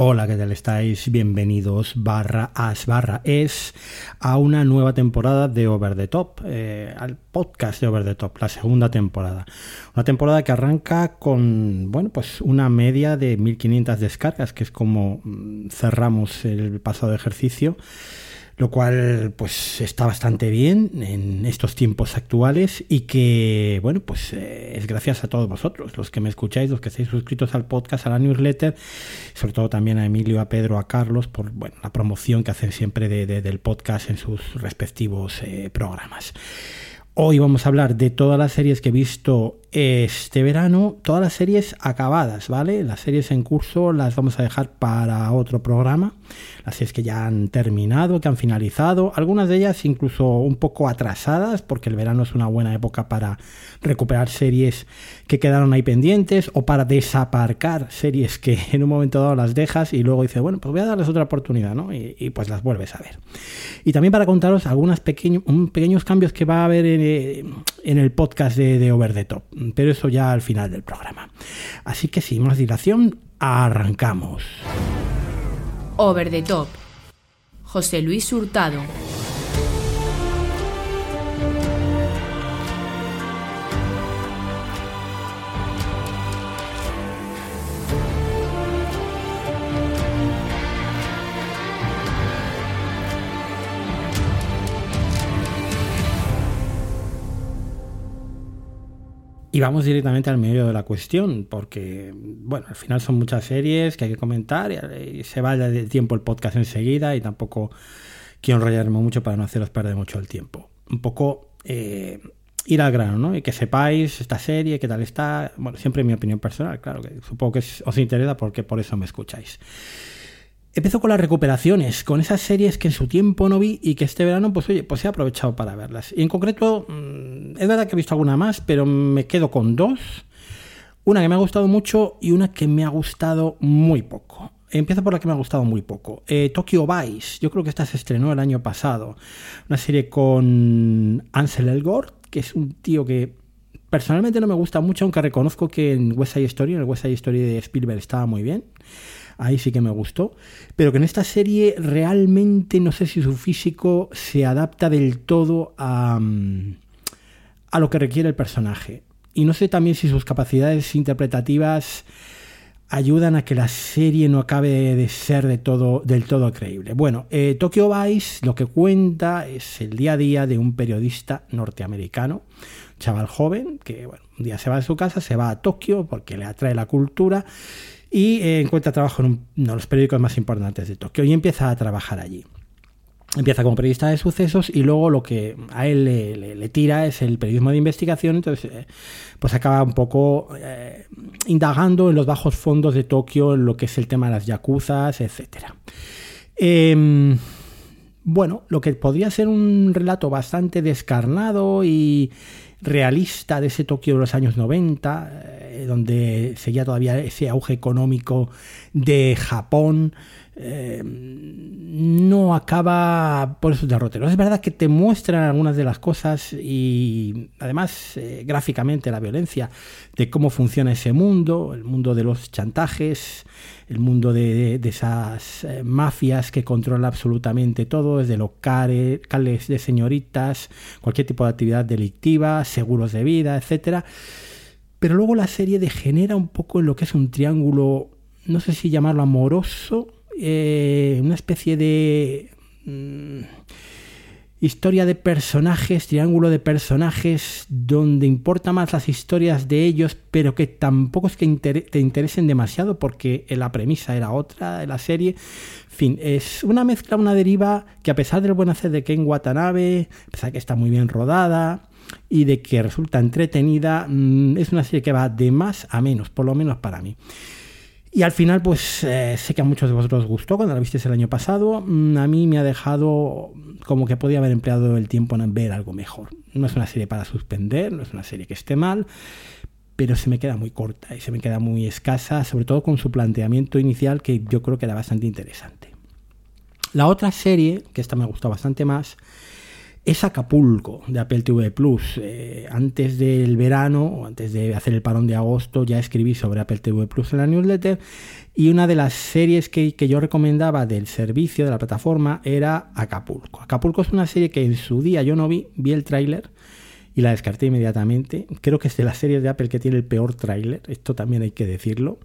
Hola, ¿qué tal estáis? Bienvenidos barra as barra es a una nueva temporada de Over the Top, eh, al podcast de Over the Top, la segunda temporada. Una temporada que arranca con, bueno, pues una media de 1500 descargas, que es como mm, cerramos el pasado ejercicio lo cual pues está bastante bien en estos tiempos actuales y que bueno pues eh, es gracias a todos vosotros los que me escucháis los que estáis suscritos al podcast a la newsletter sobre todo también a Emilio a Pedro a Carlos por bueno la promoción que hacen siempre del podcast en sus respectivos eh, programas. Hoy vamos a hablar de todas las series que he visto este verano, todas las series acabadas, ¿vale? Las series en curso las vamos a dejar para otro programa, las series que ya han terminado, que han finalizado, algunas de ellas incluso un poco atrasadas, porque el verano es una buena época para recuperar series que quedaron ahí pendientes o para desaparcar series que en un momento dado las dejas y luego dices, bueno, pues voy a darles otra oportunidad, ¿no? Y, pues las vuelves a ver. Y también para contaros algunos pequeños cambios que va a haber en, el podcast de Over the Top pero eso ya al final del programa. Así que sin más dilación, arrancamos. Over the Top. José Luis Hurtado. Y vamos directamente al medio de la cuestión, porque, bueno, al final son muchas series que hay que comentar y, se va de tiempo el podcast enseguida y tampoco quiero enrollarme mucho para no haceros perder mucho el tiempo. Un poco eh, ir al grano, ¿no? Y que sepáis esta serie, qué tal está. Bueno, siempre mi opinión personal, claro, que supongo que os interesa porque por eso me escucháis. Empiezo con las recuperaciones, con esas series que en su tiempo no vi y que este verano, pues oye, pues he aprovechado para verlas. Y en concreto, mm, es verdad que he visto alguna más, pero me quedo con dos. Una que me ha gustado mucho y una que me ha gustado muy poco. Empiezo por la que me ha gustado muy poco. Eh, Tokyo Vice, yo creo que esta se estrenó el año pasado. Una serie con Ansel Elgort, que es un tío que personalmente no me gusta mucho, aunque reconozco que en West Side Story, en el West Side Story de Spielberg estaba muy bien ahí sí que me gustó, pero que en esta serie realmente no sé si su físico se adapta del todo a, mm, a lo que requiere el personaje. Y no sé también si sus capacidades interpretativas ayudan a que la serie no acabe de ser de todo, del todo creíble. Bueno, eh, Tokyo Vice lo que cuenta es el día a día de un periodista norteamericano, chaval joven, que un día se va de su casa, se va a Tokio porque le atrae la cultura y eh, encuentra trabajo en uno de los periódicos más importantes de Tokio y empieza a trabajar allí. Empieza como periodista de sucesos y luego lo que a él le, tira es el periodismo de investigación, entonces eh, pues acaba un poco eh, indagando en los bajos fondos de Tokio, en lo que es el tema de las yakuzas, etc. Em, bueno, lo que podría ser un relato bastante descarnado y realista de ese Tokio de los años 90, eh, donde seguía todavía ese auge económico de Japón, eh, no acaba por esos derroteros. Es verdad que te muestran algunas de las cosas y además eh, gráficamente la violencia de cómo funciona ese mundo, el mundo de los chantajes, el mundo de, esas eh, mafias que controlan absolutamente todo, desde locales, de señoritas, cualquier tipo de actividad delictiva, seguros de vida, etcétera. Pero luego la serie degenera un poco en lo que es un triángulo, no sé si llamarlo amoroso, eh, una especie de mm, historia de personajes, triángulo de personajes, donde importa más las historias de ellos, pero que tampoco es que te interesen demasiado porque la premisa era otra de la serie. En fin, es una mezcla, una deriva que a pesar del buen hacer de Ken Watanabe, a pesar de que está muy bien rodada y de que resulta entretenida, mm, es una serie que va de más a menos, por lo menos para mí. Y al final, pues eh, sé que a muchos de vosotros os gustó cuando la visteis el año pasado. Mm, a mí me ha dejado como que podía haber empleado el tiempo en ver algo mejor. No es una serie para suspender, no es una serie que esté mal, pero se me queda muy corta y se me queda muy escasa, sobre todo con su planteamiento inicial que yo creo que era bastante interesante. La otra serie, que esta me gustó bastante más, es Acapulco de Apple TV Plus. Eh, antes del verano, o antes de hacer el parón de agosto, ya escribí sobre Apple TV Plus en la newsletter. Y una de las series que, que, yo recomendaba del servicio, de la plataforma, era Acapulco. Acapulco es una serie que en su día yo no vi, vi el tráiler y la descarté inmediatamente. Creo que es de las series de Apple que tiene el peor tráiler, esto también hay que decirlo.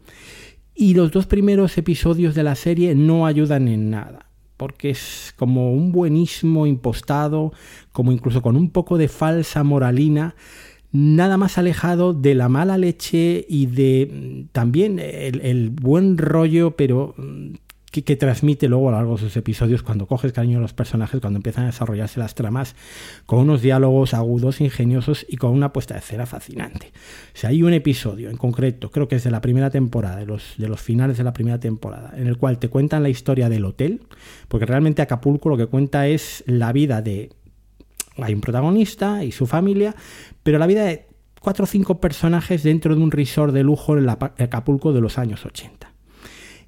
Y los dos primeros episodios de la serie no ayudan en nada porque es como un buenismo impostado, como incluso con un poco de falsa moralina, nada más alejado de la mala leche y de mm, también el, el buen rollo, pero que, transmite luego a lo largo de sus episodios cuando coges cariño a los personajes, cuando empiezan a desarrollarse las tramas, con unos diálogos agudos, ingeniosos y con una puesta de cera fascinante. O sea, hay un episodio en concreto, creo que es de la primera temporada, de los, de los finales de la primera temporada, en el cual te cuentan la historia del hotel, porque realmente Acapulco lo que cuenta es la vida de... Hay un protagonista y su familia, pero la vida de cuatro o cinco personajes dentro de un resort de lujo en Acapulco de los años 80.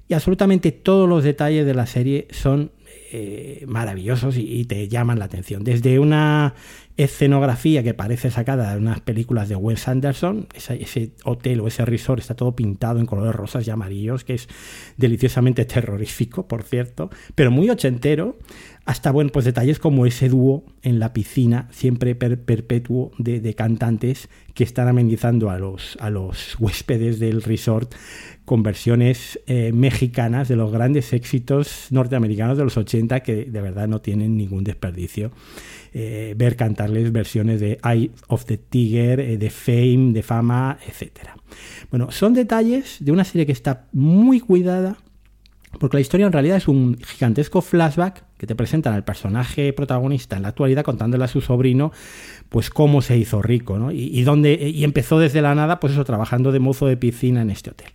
Y absolutamente todos los detalles de la serie son eh, maravillosos y, te llaman la atención. Desde una escenografía que parece sacada de unas películas de Wes Anderson, ese, hotel o ese resort está todo pintado en colores rosas y amarillos, que es deliciosamente terrorífico, por cierto, pero muy ochentero, hasta bueno, pues detalles como ese dúo en la piscina, siempre perpetuo de, cantantes que están amenizando a los, a los huéspedes del resort con versiones eh, mexicanas de los grandes éxitos norteamericanos de los 80 que de verdad no tienen ningún desperdicio. Eh, ver cantarles versiones de Eye of the Tiger, eh, de Fame, de Fama, etc. Bueno, son detalles de una serie que está muy cuidada, porque la historia en realidad es un gigantesco flashback que te presentan al personaje protagonista en la actualidad contándole a su sobrino pues cómo se hizo rico, ¿no? Y, dónde, y empezó desde la nada, pues eso, trabajando de mozo de piscina en este hotel.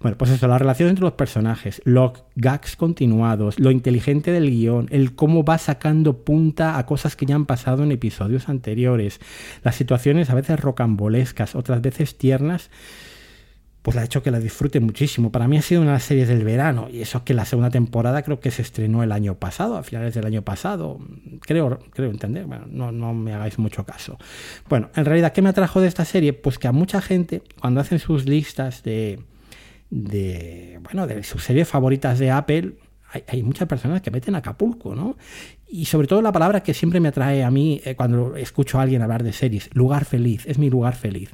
Bueno, pues eso, la relación entre los personajes, los gags continuados, lo inteligente del guion, el cómo va sacando punta a cosas que ya han pasado en episodios anteriores, las situaciones a veces rocambolescas, otras veces tiernas, pues la ha hecho que la disfrute muchísimo. Para mí ha sido una de las series del verano, y eso es que la segunda temporada creo que se estrenó el año pasado, a finales del año pasado. Creo, creo entender, bueno, no, no me hagáis mucho caso. Bueno, en realidad, ¿qué me atrajo de esta serie? Pues que a mucha gente, cuando hacen sus listas de, de, bueno, de sus series favoritas de Apple, hay, muchas personas que meten Acapulco, ¿no? Y sobre todo la palabra que siempre me atrae a mí eh, cuando escucho a alguien hablar de series, lugar feliz, es mi lugar feliz.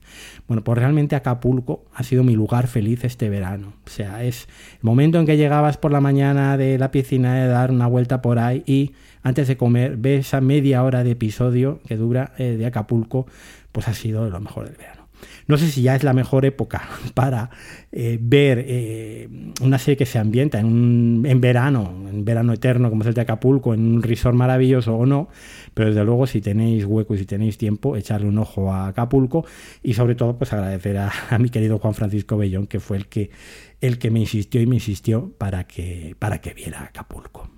Bueno, pues realmente Acapulco ha sido mi lugar feliz este verano. O sea, es el momento en que llegabas por la mañana de la piscina de dar una vuelta por ahí y antes de comer ves esa media hora de episodio que dura eh, de Acapulco, pues ha sido lo mejor del verano. No sé si ya es la mejor época para eh, ver eh, una serie que se ambienta en, en verano, en verano eterno como es el de Acapulco, en un resort maravilloso o no, pero desde luego si tenéis hueco y si tenéis tiempo, echarle un ojo a Acapulco y sobre todo pues agradecer a, a mi querido Juan Francisco Bellón, que fue el que, el que me insistió y me insistió para que, para que viera Acapulco.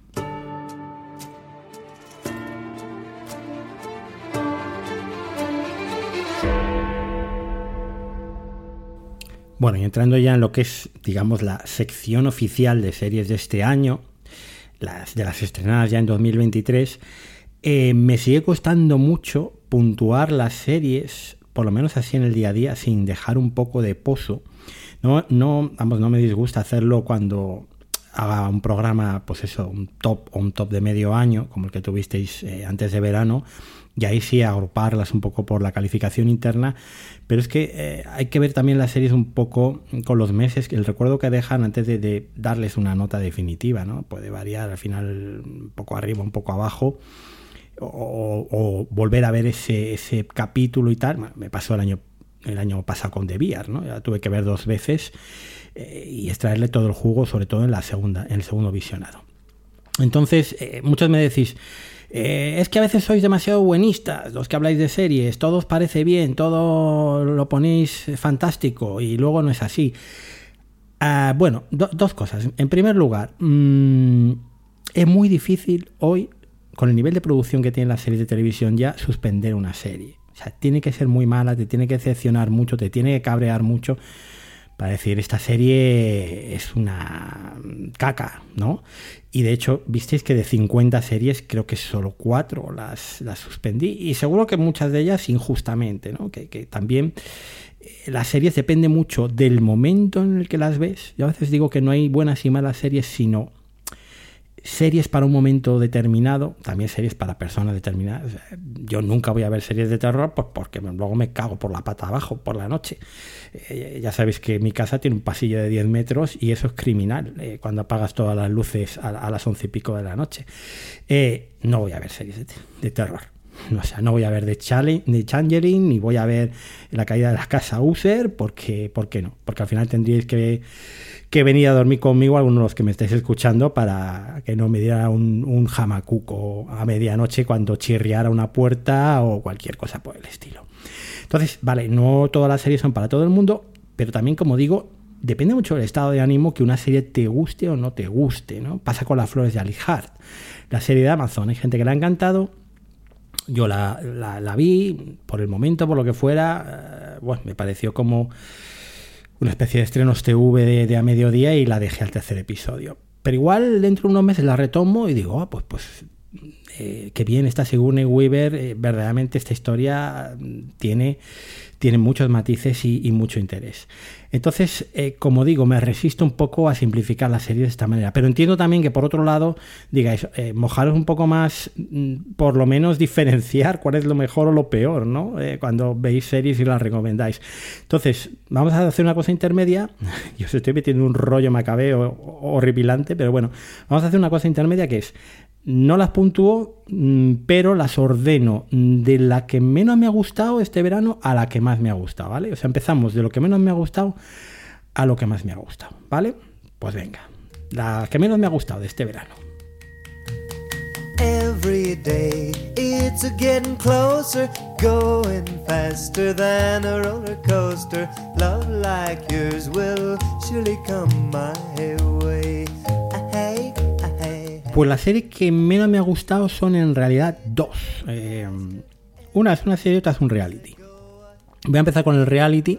Bueno, y entrando ya en lo que es, digamos, la sección oficial de series de este año, las, de las estrenadas ya en 2023, eh, me sigue costando mucho puntuar las series, por lo menos así en el día a día, sin dejar un poco de pozo. No, no, vamos, no me disgusta hacerlo cuando haga un programa, pues eso, un top o un top de medio año, como el que tuvisteis eh, antes de verano, y ahí sí agruparlas un poco por la calificación interna, pero es que eh, hay que ver también las series un poco con los meses, el recuerdo que dejan antes de, darles una nota definitiva, ¿no? Puede variar al final un poco arriba, un poco abajo, o, volver a ver ese, ese capítulo y tal. me pasó el año, el año pasado con The Beer, ¿no? Ya tuve que ver dos veces eh, y extraerle todo el jugo, sobre todo en la segunda, en el segundo visionado. Entonces, eh, muchos me decís, eh, es que a veces sois demasiado buenistas, los que habláis de series, todo os parece bien, todo lo ponéis fantástico y luego no es así. Ah, bueno, dos cosas. En primer lugar, mm, es muy difícil hoy, con el nivel de producción que tienen las series de televisión ya, suspender una serie. O sea, tiene que ser muy mala, te tiene que decepcionar mucho, te tiene que cabrear mucho para decir esta serie es una caca, ¿no? Y de hecho, visteis que de 50 series creo que solo 4 las, suspendí y seguro que muchas de ellas injustamente, ¿no? Que, que también eh, las series depende mucho del momento en el que las ves. Yo a veces digo que no hay buenas y malas series, sino series para un momento determinado, también series para personas determinadas. Yo nunca voy a ver series de terror pues porque luego me cago por la pata abajo por la noche. Eh, ya sabéis que mi casa tiene un pasillo de 10 metros y eso es criminal eh, cuando apagas todas las luces a, las once y pico de la noche. Eh, no voy a ver series de, terror. Sea, no voy a ver de, de Changeling ni voy a ver la caída de la casa User porque, ¿por qué no? Porque al final tendríais que que venía a dormir conmigo algunos de los que me estáis escuchando para que no me diera un, un jamacuco a medianoche cuando chirriara una puerta o cualquier cosa por el estilo. Entonces, vale, no todas las series son para todo el mundo, pero también, como digo, depende mucho del estado de ánimo que una serie te guste o no te guste, ¿no? Pasa con las flores de Ali Hart, la serie de Amazon. Hay gente que le ha encantado. Yo la, la vi por el momento, por lo que fuera. Eh, bueno, me pareció como una especie de estrenos TV de, a mediodía y la dejé al tercer episodio. Pero igual dentro de unos meses la retomo y digo, ah, pues, pues eh, qué bien está Sigourney Weaver, eh, verdaderamente esta historia tiene, tiene muchos matices y, mucho interés. Entonces, eh, como digo, me resisto un poco a simplificar la serie de esta manera, pero entiendo también que por otro lado digáis, mojaros un poco más, mm, por lo menos diferenciar cuál es lo mejor o lo peor, ¿no? cuando veis series y las recomendáis. Entonces, vamos a hacer una cosa intermedia. Yo os estoy metiendo un rollo macabeo horripilante, pero bueno, vamos a hacer una cosa intermedia que es no las puntúo, mm, pero las ordeno de la que menos me ha gustado este verano a la que más me ha gustado, ¿vale? O sea, empezamos de lo que menos me ha gustado a lo que más me ha gustado, ¿vale? Pues venga, la que menos me ha gustado de este verano. Every day it's getting closer, going faster than a roller coaster. Love like yours will surely come my way. Pues la serie que menos me ha gustado son en realidad dos. Eh, una es una serie y otra es un reality. Voy a empezar con el reality,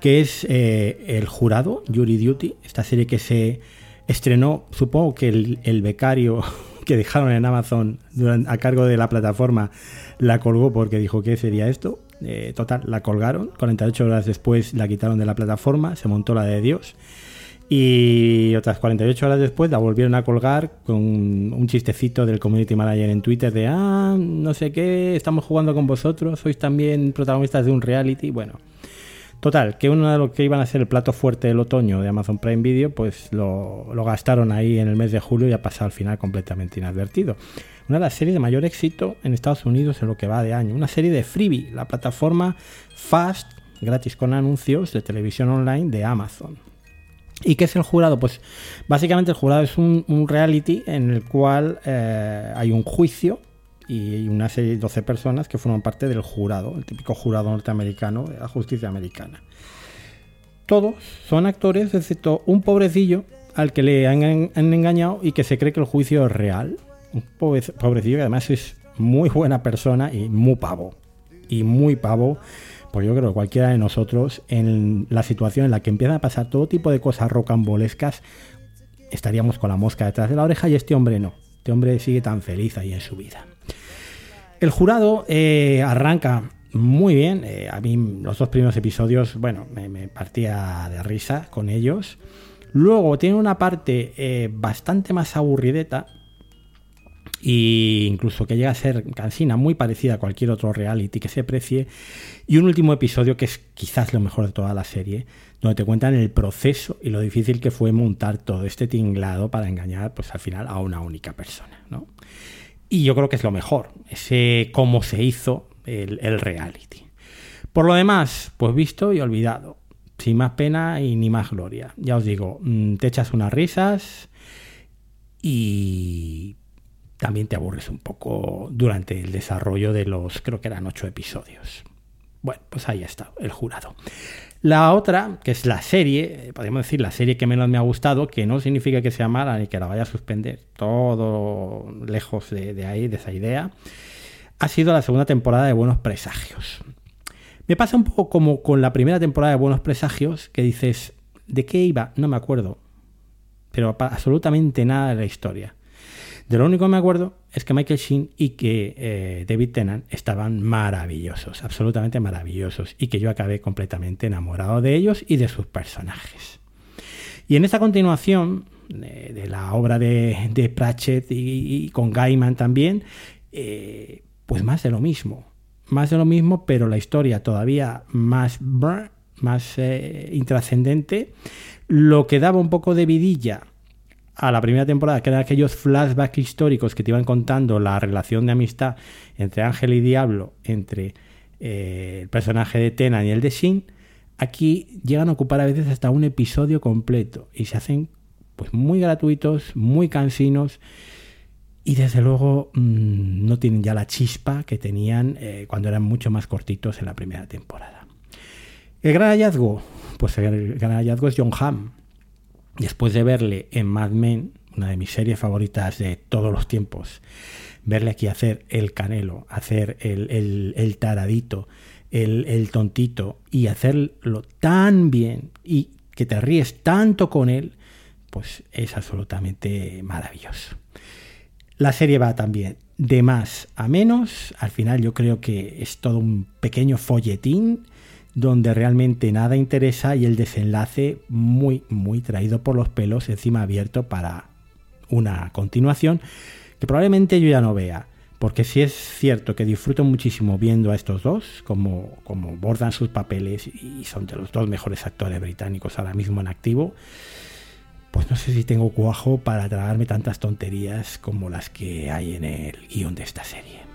que es eh, El Jurado, Jury Duty, esta serie que se estrenó, supongo que el, becario que dejaron en Amazon a cargo de la plataforma la colgó porque dijo que sería esto. Eh, total, la colgaron, 48 horas después la quitaron de la plataforma, se montó la de Dios. Y otras 48 horas después la volvieron a colgar con un chistecito del community manager en Twitter de, ah, no sé qué, estamos jugando con vosotros, sois también protagonistas de un reality. Bueno, total, que uno de los que iban a ser el plato fuerte del otoño de Amazon Prime Video, pues lo, lo gastaron ahí en el mes de julio y ha pasado al final completamente inadvertido. Una de las series de mayor éxito en Estados Unidos en lo que va de año. Una serie de Freebie, la plataforma Fast, gratis con anuncios de televisión online de Amazon. ¿Y qué es el jurado? Pues básicamente el jurado es un, reality en el cual eh, hay un juicio y una serie de 12 personas que forman parte del jurado, el típico jurado norteamericano de la justicia americana. Todos son actores, excepto un pobrecillo al que le han, engañado y que se cree que el juicio es real. Un pobrecillo que además es muy buena persona y muy pavo. Y muy pavo pues yo creo que cualquiera de nosotros, en la situación en la que empiezan a pasar todo tipo de cosas rocambolescas, estaríamos con la mosca detrás de la oreja y este hombre no. Este hombre sigue tan feliz ahí en su vida. El jurado eh, arranca muy bien. Eh, a mí los dos primeros episodios, bueno, me, partía de risa con ellos. Luego tiene una parte eh, bastante más aburrideta, e incluso que llega a ser cansina, muy parecida a cualquier otro reality que se precie. Y un último episodio que es quizás lo mejor de toda la serie, donde te cuentan el proceso y lo difícil que fue montar todo este tinglado para engañar, pues al final, a una única persona. ¿no? Y yo creo que es lo mejor, ese cómo se hizo el, el reality. Por lo demás, pues visto y olvidado. Sin más pena y ni más gloria. Ya os digo, mm, te echas unas risas y también te aburres un poco durante el desarrollo de los, creo que eran ocho episodios. Bueno, pues ahí está, el jurado. La otra, que es la serie, podríamos decir la serie que menos me ha gustado, que no significa que sea mala ni que la vaya a suspender, todo lejos de, de ahí, de esa idea, ha sido la segunda temporada de Buenos Presagios. Me pasa un poco como con la primera temporada de Buenos Presagios, que dices, ¿De qué iba? No me acuerdo. Pero absolutamente nada de la historia. De lo único que me acuerdo es que Michael Sheen y que eh, David Tennant estaban maravillosos, absolutamente maravillosos, y que yo acabé completamente enamorado de ellos y de sus personajes. Y en esta continuación de, la obra de, Pratchett y, con Gaiman también, eh, pues más de lo mismo. Más de lo mismo, pero la historia todavía más, más eh, intrascendente. Lo que daba un poco de vidilla a la primera temporada, que eran aquellos flashbacks históricos que te iban contando la relación de amistad entre Ángel y Diablo, entre eh, el personaje de Tena y el de Shin, aquí llegan a ocupar a veces hasta un episodio completo y se hacen pues muy gratuitos, muy cansinos y desde luego mm, no tienen ya la chispa que tenían eh, cuando eran mucho más cortitos en la primera temporada. El gran hallazgo, pues el gran hallazgo es John Hamm, después de verle en Mad Men, una de mis series favoritas de todos los tiempos, verle aquí hacer el canelo, hacer el, taradito, el, tontito y hacerlo tan bien y que te ríes tanto con él, pues es absolutamente maravilloso. La serie va también de más a menos, al final yo creo que es todo un pequeño folletín donde realmente nada interesa y el desenlace muy, muy traído por los pelos, encima abierto para una continuación que probablemente yo ya no vea. Porque si es cierto que disfruto muchísimo viendo a estos dos, como, como bordan sus papeles y son de los dos mejores actores británicos ahora mismo en activo, pues no sé si tengo cuajo para tragarme tantas tonterías como las que hay en el guion de esta serie.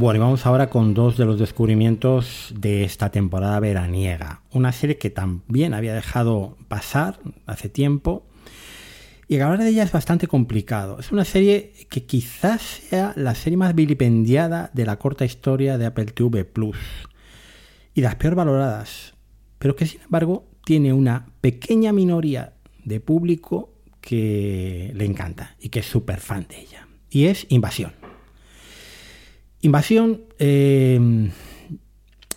Bueno, y vamos ahora con dos de los descubrimientos de esta temporada veraniega. Una serie que también había dejado pasar hace tiempo y hablar de ella es bastante complicado. Es una serie que quizás sea la serie más vilipendiada de la corta historia de Apple TV Plus y las peor valoradas, pero que sin embargo tiene una pequeña minoría de público que le encanta y que es súper fan de ella. Y es Invasión. Invasión eh,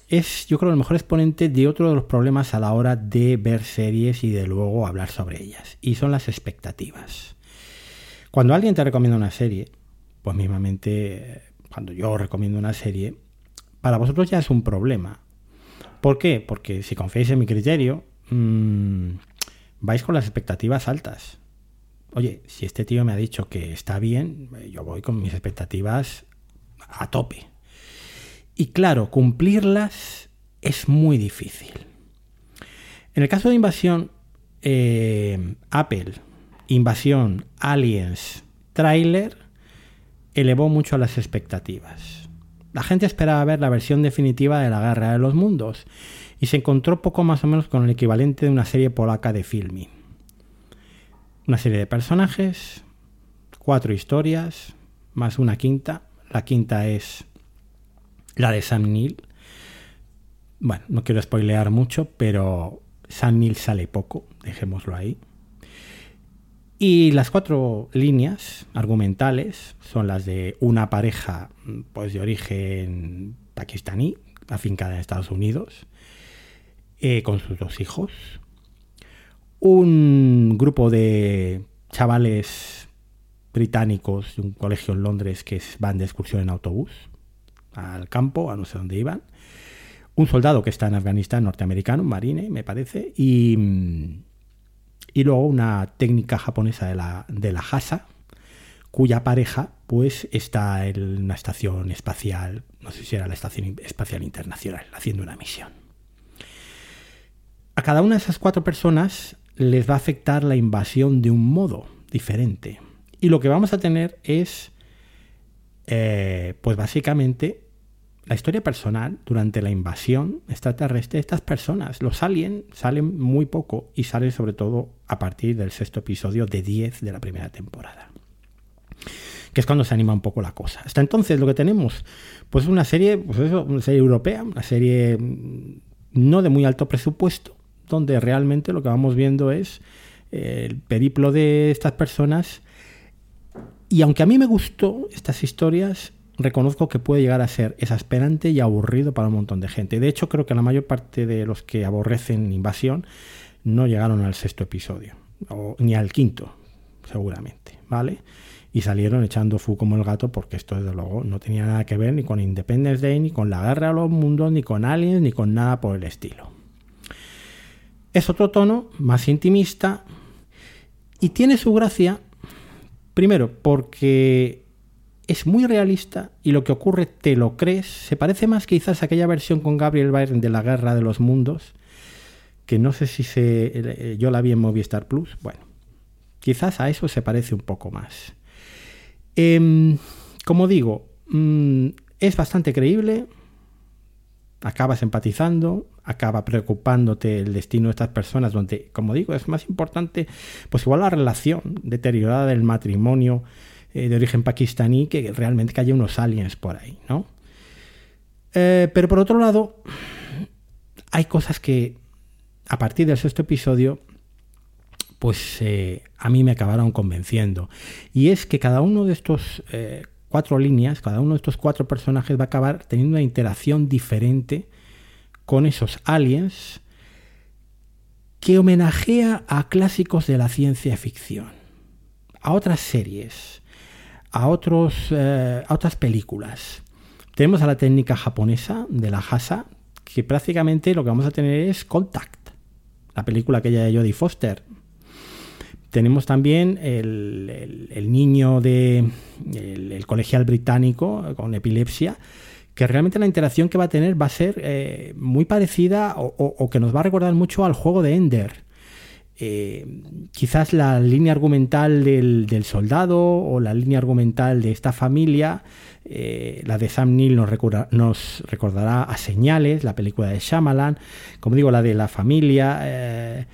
es, yo creo, el mejor exponente de otro de los problemas a la hora de ver series y de luego hablar sobre ellas, y son las expectativas. Cuando alguien te recomienda una serie, pues mismamente, cuando yo recomiendo una serie, para vosotros ya es un problema. ¿Por qué? Porque si confiáis en mi criterio, mm, vais con las expectativas altas. Oye, si este tío me ha dicho que está bien, yo voy con mis expectativas a tope. Y claro, cumplirlas es muy difícil. En el caso de invasión, eh, Apple, invasión, aliens, trailer, elevó mucho las expectativas. La gente esperaba ver la versión definitiva de la Guerra de los Mundos y se encontró poco más o menos con el equivalente de una serie polaca de filming. Una serie de personajes, cuatro historias, más una quinta, la quinta es la de Sam Neill. Bueno, no quiero spoilear mucho, pero Sam Neill sale poco, dejémoslo ahí. Y las cuatro líneas argumentales son las de una pareja pues, de origen pakistaní, afincada en Estados Unidos, eh, con sus dos hijos. Un grupo de chavales británicos de un colegio en Londres que van de excursión en autobús al campo, a no sé dónde iban. Un soldado que está en Afganistán, norteamericano, un marine, me parece, y, y luego una técnica japonesa de la, de la Hasa, cuya pareja pues está en una estación espacial, no sé si era la Estación Espacial Internacional, haciendo una misión. A cada una de esas cuatro personas les va a afectar la invasión de un modo diferente. Y lo que vamos a tener es, eh, pues básicamente, la historia personal durante la invasión extraterrestre de estas personas. Los aliens salen muy poco y salen sobre todo a partir del sexto episodio de 10 de la primera temporada. Que es cuando se anima un poco la cosa. Hasta entonces lo que tenemos, pues una serie, pues eso, una serie europea, una serie mm, no de muy alto presupuesto, donde realmente lo que vamos viendo es eh, el periplo de estas personas. Y aunque a mí me gustó estas historias, reconozco que puede llegar a ser exasperante y aburrido para un montón de gente. De hecho, creo que la mayor parte de los que aborrecen Invasión no llegaron al sexto episodio, ni al quinto, seguramente, ¿vale? Y salieron echando fu como el gato porque esto, desde luego, no tenía nada que ver ni con Independence Day, ni con la guerra de los mundos, ni con aliens, ni con nada por el estilo. Es otro tono, más intimista, y tiene su gracia, primero, porque es muy realista y lo que ocurre te lo crees. Se parece más quizás a aquella versión con Gabriel Byrne de la Guerra de los Mundos, que no sé si se, eh, yo la vi en Movistar Plus. Bueno, quizás a eso se parece un poco más. Em, como digo, mm, es bastante creíble, acabas empatizando, acaba preocupándote el destino de estas personas, donde, como digo, es más importante, pues igual la relación deteriorada del matrimonio eh, de origen pakistaní que realmente que haya unos aliens por ahí, ¿no? Eh, pero por otro lado, hay cosas que a partir del sexto episodio, pues eh, a mí me acabaron convenciendo. Y es que cada uno de estos cuatro líneas, cada uno de estos cuatro personajes va a acabar teniendo una interacción diferente con esos aliens que homenajea a clásicos de la ciencia ficción, a otras series, a, otros, eh, a otras películas. Tenemos a la técnica japonesa de la Hasa, que prácticamente lo que vamos a tener es Contact, la película aquella de Jodie Foster. Tenemos también el, niño de el, colegial británico con epilepsia, que realmente la interacción que va a tener va a ser eh, muy parecida o, que nos va a recordar mucho al juego de Ender. Eh, quizás la línea argumental del, soldado o la línea argumental de esta familia, eh, la de Sam Neill nos, nos, recordará a Señales, la película de Shyamalan, como digo, la de la familia,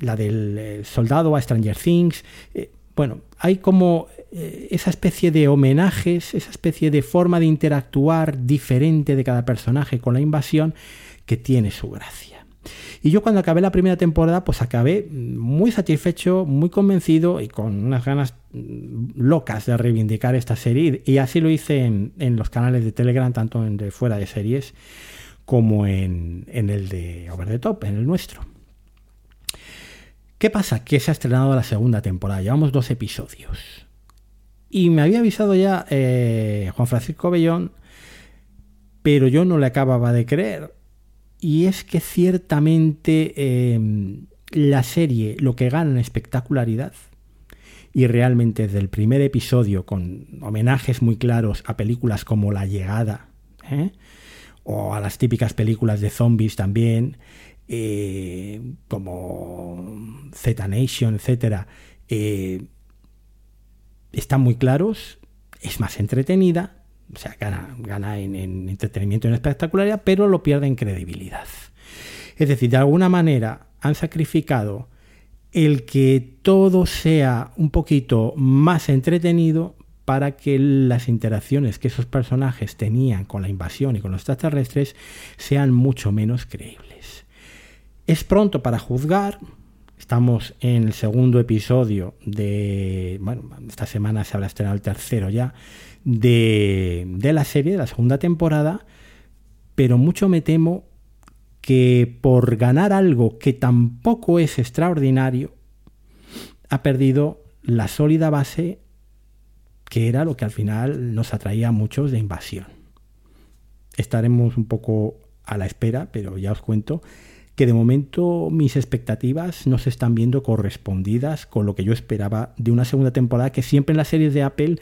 la del soldado a Stranger Things. Bueno, hay como esa especie de homenajes, esa especie de forma de interactuar diferente de cada personaje con la invasión que tiene su gracia. Y yo cuando acabé la primera temporada, pues acabé muy satisfecho, muy convencido y con unas ganas locas de reivindicar esta serie. Y así lo hice en, los canales de Telegram, tanto en de fuera de series como en, el de Over the Top, en el nuestro. ¿Qué pasa? Que se ha estrenado la segunda temporada, llevamos dos episodios. Y me había avisado ya eh, Juan Francisco Bellón, pero yo no le acababa de creer. Y es que ciertamente em, la serie lo que gana en espectacularidad, y realmente desde el primer episodio, con homenajes muy claros a películas como La Llegada, ¿eh? o a las típicas películas de zombies también, eh, como Z Nation, etc., eh, están muy claros, es más entretenida, o sea, gana, en, entretenimiento y en espectacularidad, pero lo pierde en credibilidad. Es decir, de alguna manera han sacrificado el que todo sea un poquito más entretenido para que las interacciones que esos personajes tenían con la invasión y con los extraterrestres sean mucho menos creíbles. Es pronto para juzgar, estamos en el segundo episodio de, bueno, esta semana se habrá estrenado el tercero ya, de, la serie, de la segunda temporada, pero mucho me temo que por ganar algo que tampoco es extraordinario, ha perdido la sólida base que era lo que al final nos atraía a muchos de invasión. Estaremos un poco a la espera, pero ya os cuento que de momento mis expectativas no se están viendo correspondidas con lo que yo esperaba de una segunda temporada que siempre en las series de Apple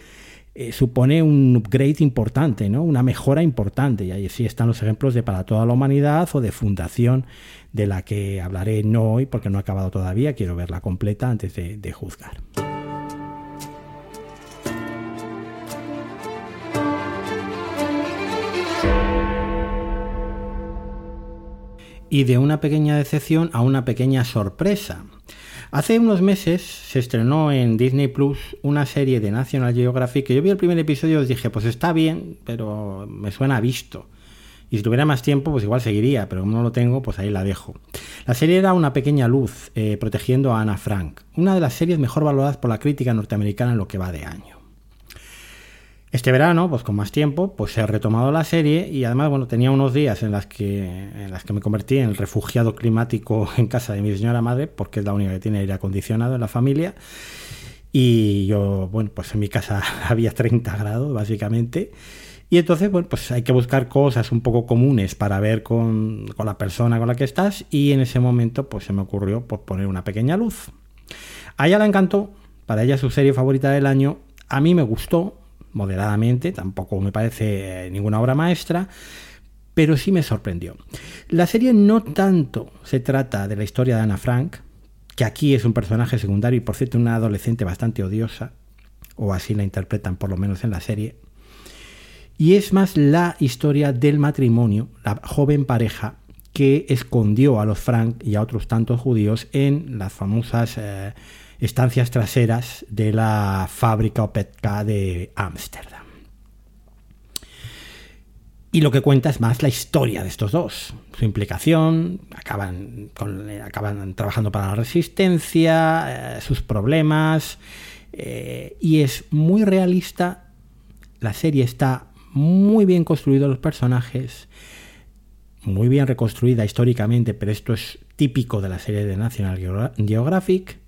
eh, supone un upgrade importante, ¿no? una mejora importante. Y ahí sí están los ejemplos de Para toda la humanidad o de Fundación, de la que hablaré no hoy porque no he acabado todavía, quiero verla completa antes de juzgar. Y de una pequeña decepción a una pequeña sorpresa. Hace unos meses se estrenó en Disney Plus una serie de National Geographic que yo vi el primer episodio y dije, pues está bien, pero me suena visto. Y si tuviera más tiempo, pues igual seguiría, pero como no lo tengo, pues ahí la dejo. La serie era una pequeña luz eh, protegiendo a Anna Frank, una de las series mejor valoradas por la crítica norteamericana en lo que va de año. Este verano, pues con más tiempo, pues ha retomado la serie y además, bueno, tenía unos días en las que, en las que me convertí en el refugiado climático en casa de mi señora madre, porque es la única que tiene aire acondicionado en la familia. Y yo, bueno, pues en mi casa había 30 grados, básicamente. Y entonces, bueno, pues hay que buscar cosas un poco comunes para ver con, la persona con la que estás. Y en ese momento, pues se me ocurrió pues, poner una pequeña luz. A ella le encantó, para ella su serie favorita del año. A mí me gustó moderadamente, tampoco me parece ninguna obra maestra, pero sí me sorprendió. La serie no tanto se trata de la historia de Ana Frank, que aquí es un personaje secundario y por cierto una adolescente bastante odiosa, o así la interpretan por lo menos en la serie, y es más la historia del matrimonio, la joven pareja que escondió a los Frank y a otros tantos judíos en las famosas eh, estancias traseras de la fábrica Opetka de Ámsterdam. Y lo que cuenta es más la historia de estos dos, su implicación, acaban, acaban trabajando para la resistencia, eh, sus problemas, eh, y es muy realista, la serie está muy bien construidos los personajes, muy bien reconstruida históricamente, pero esto es típico de la serie de National Geographic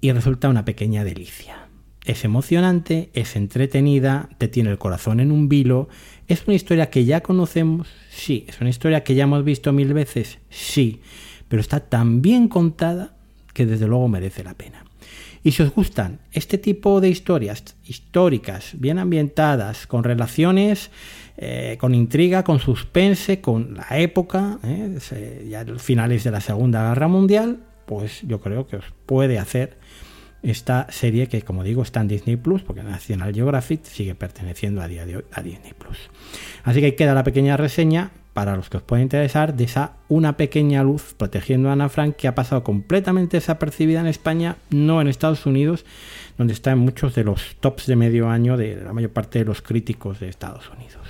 y resulta una pequeña delicia. Es emocionante, es entretenida, te tiene el corazón en un vilo, es una historia que ya conocemos, sí, es una historia que ya hemos visto mil veces, sí, pero está tan bien contada que desde luego merece la pena. Y si os gustan este tipo de historias históricas, bien ambientadas, con relaciones, eh, con intriga, con suspense, con la época, eh, ya finales de la Segunda Guerra Mundial, pues yo creo que os puede hacer esta serie que, como digo, está en Disney Plus, porque National Geographic sigue perteneciendo a día de hoy a Disney Plus. Así que ahí queda la pequeña reseña para los que os pueda interesar, de esa una pequeña luz protegiendo a Ana Frank que ha pasado completamente desapercibida en España, no en Estados Unidos, donde está en muchos de los tops de medio año de la mayor parte de los críticos de Estados Unidos.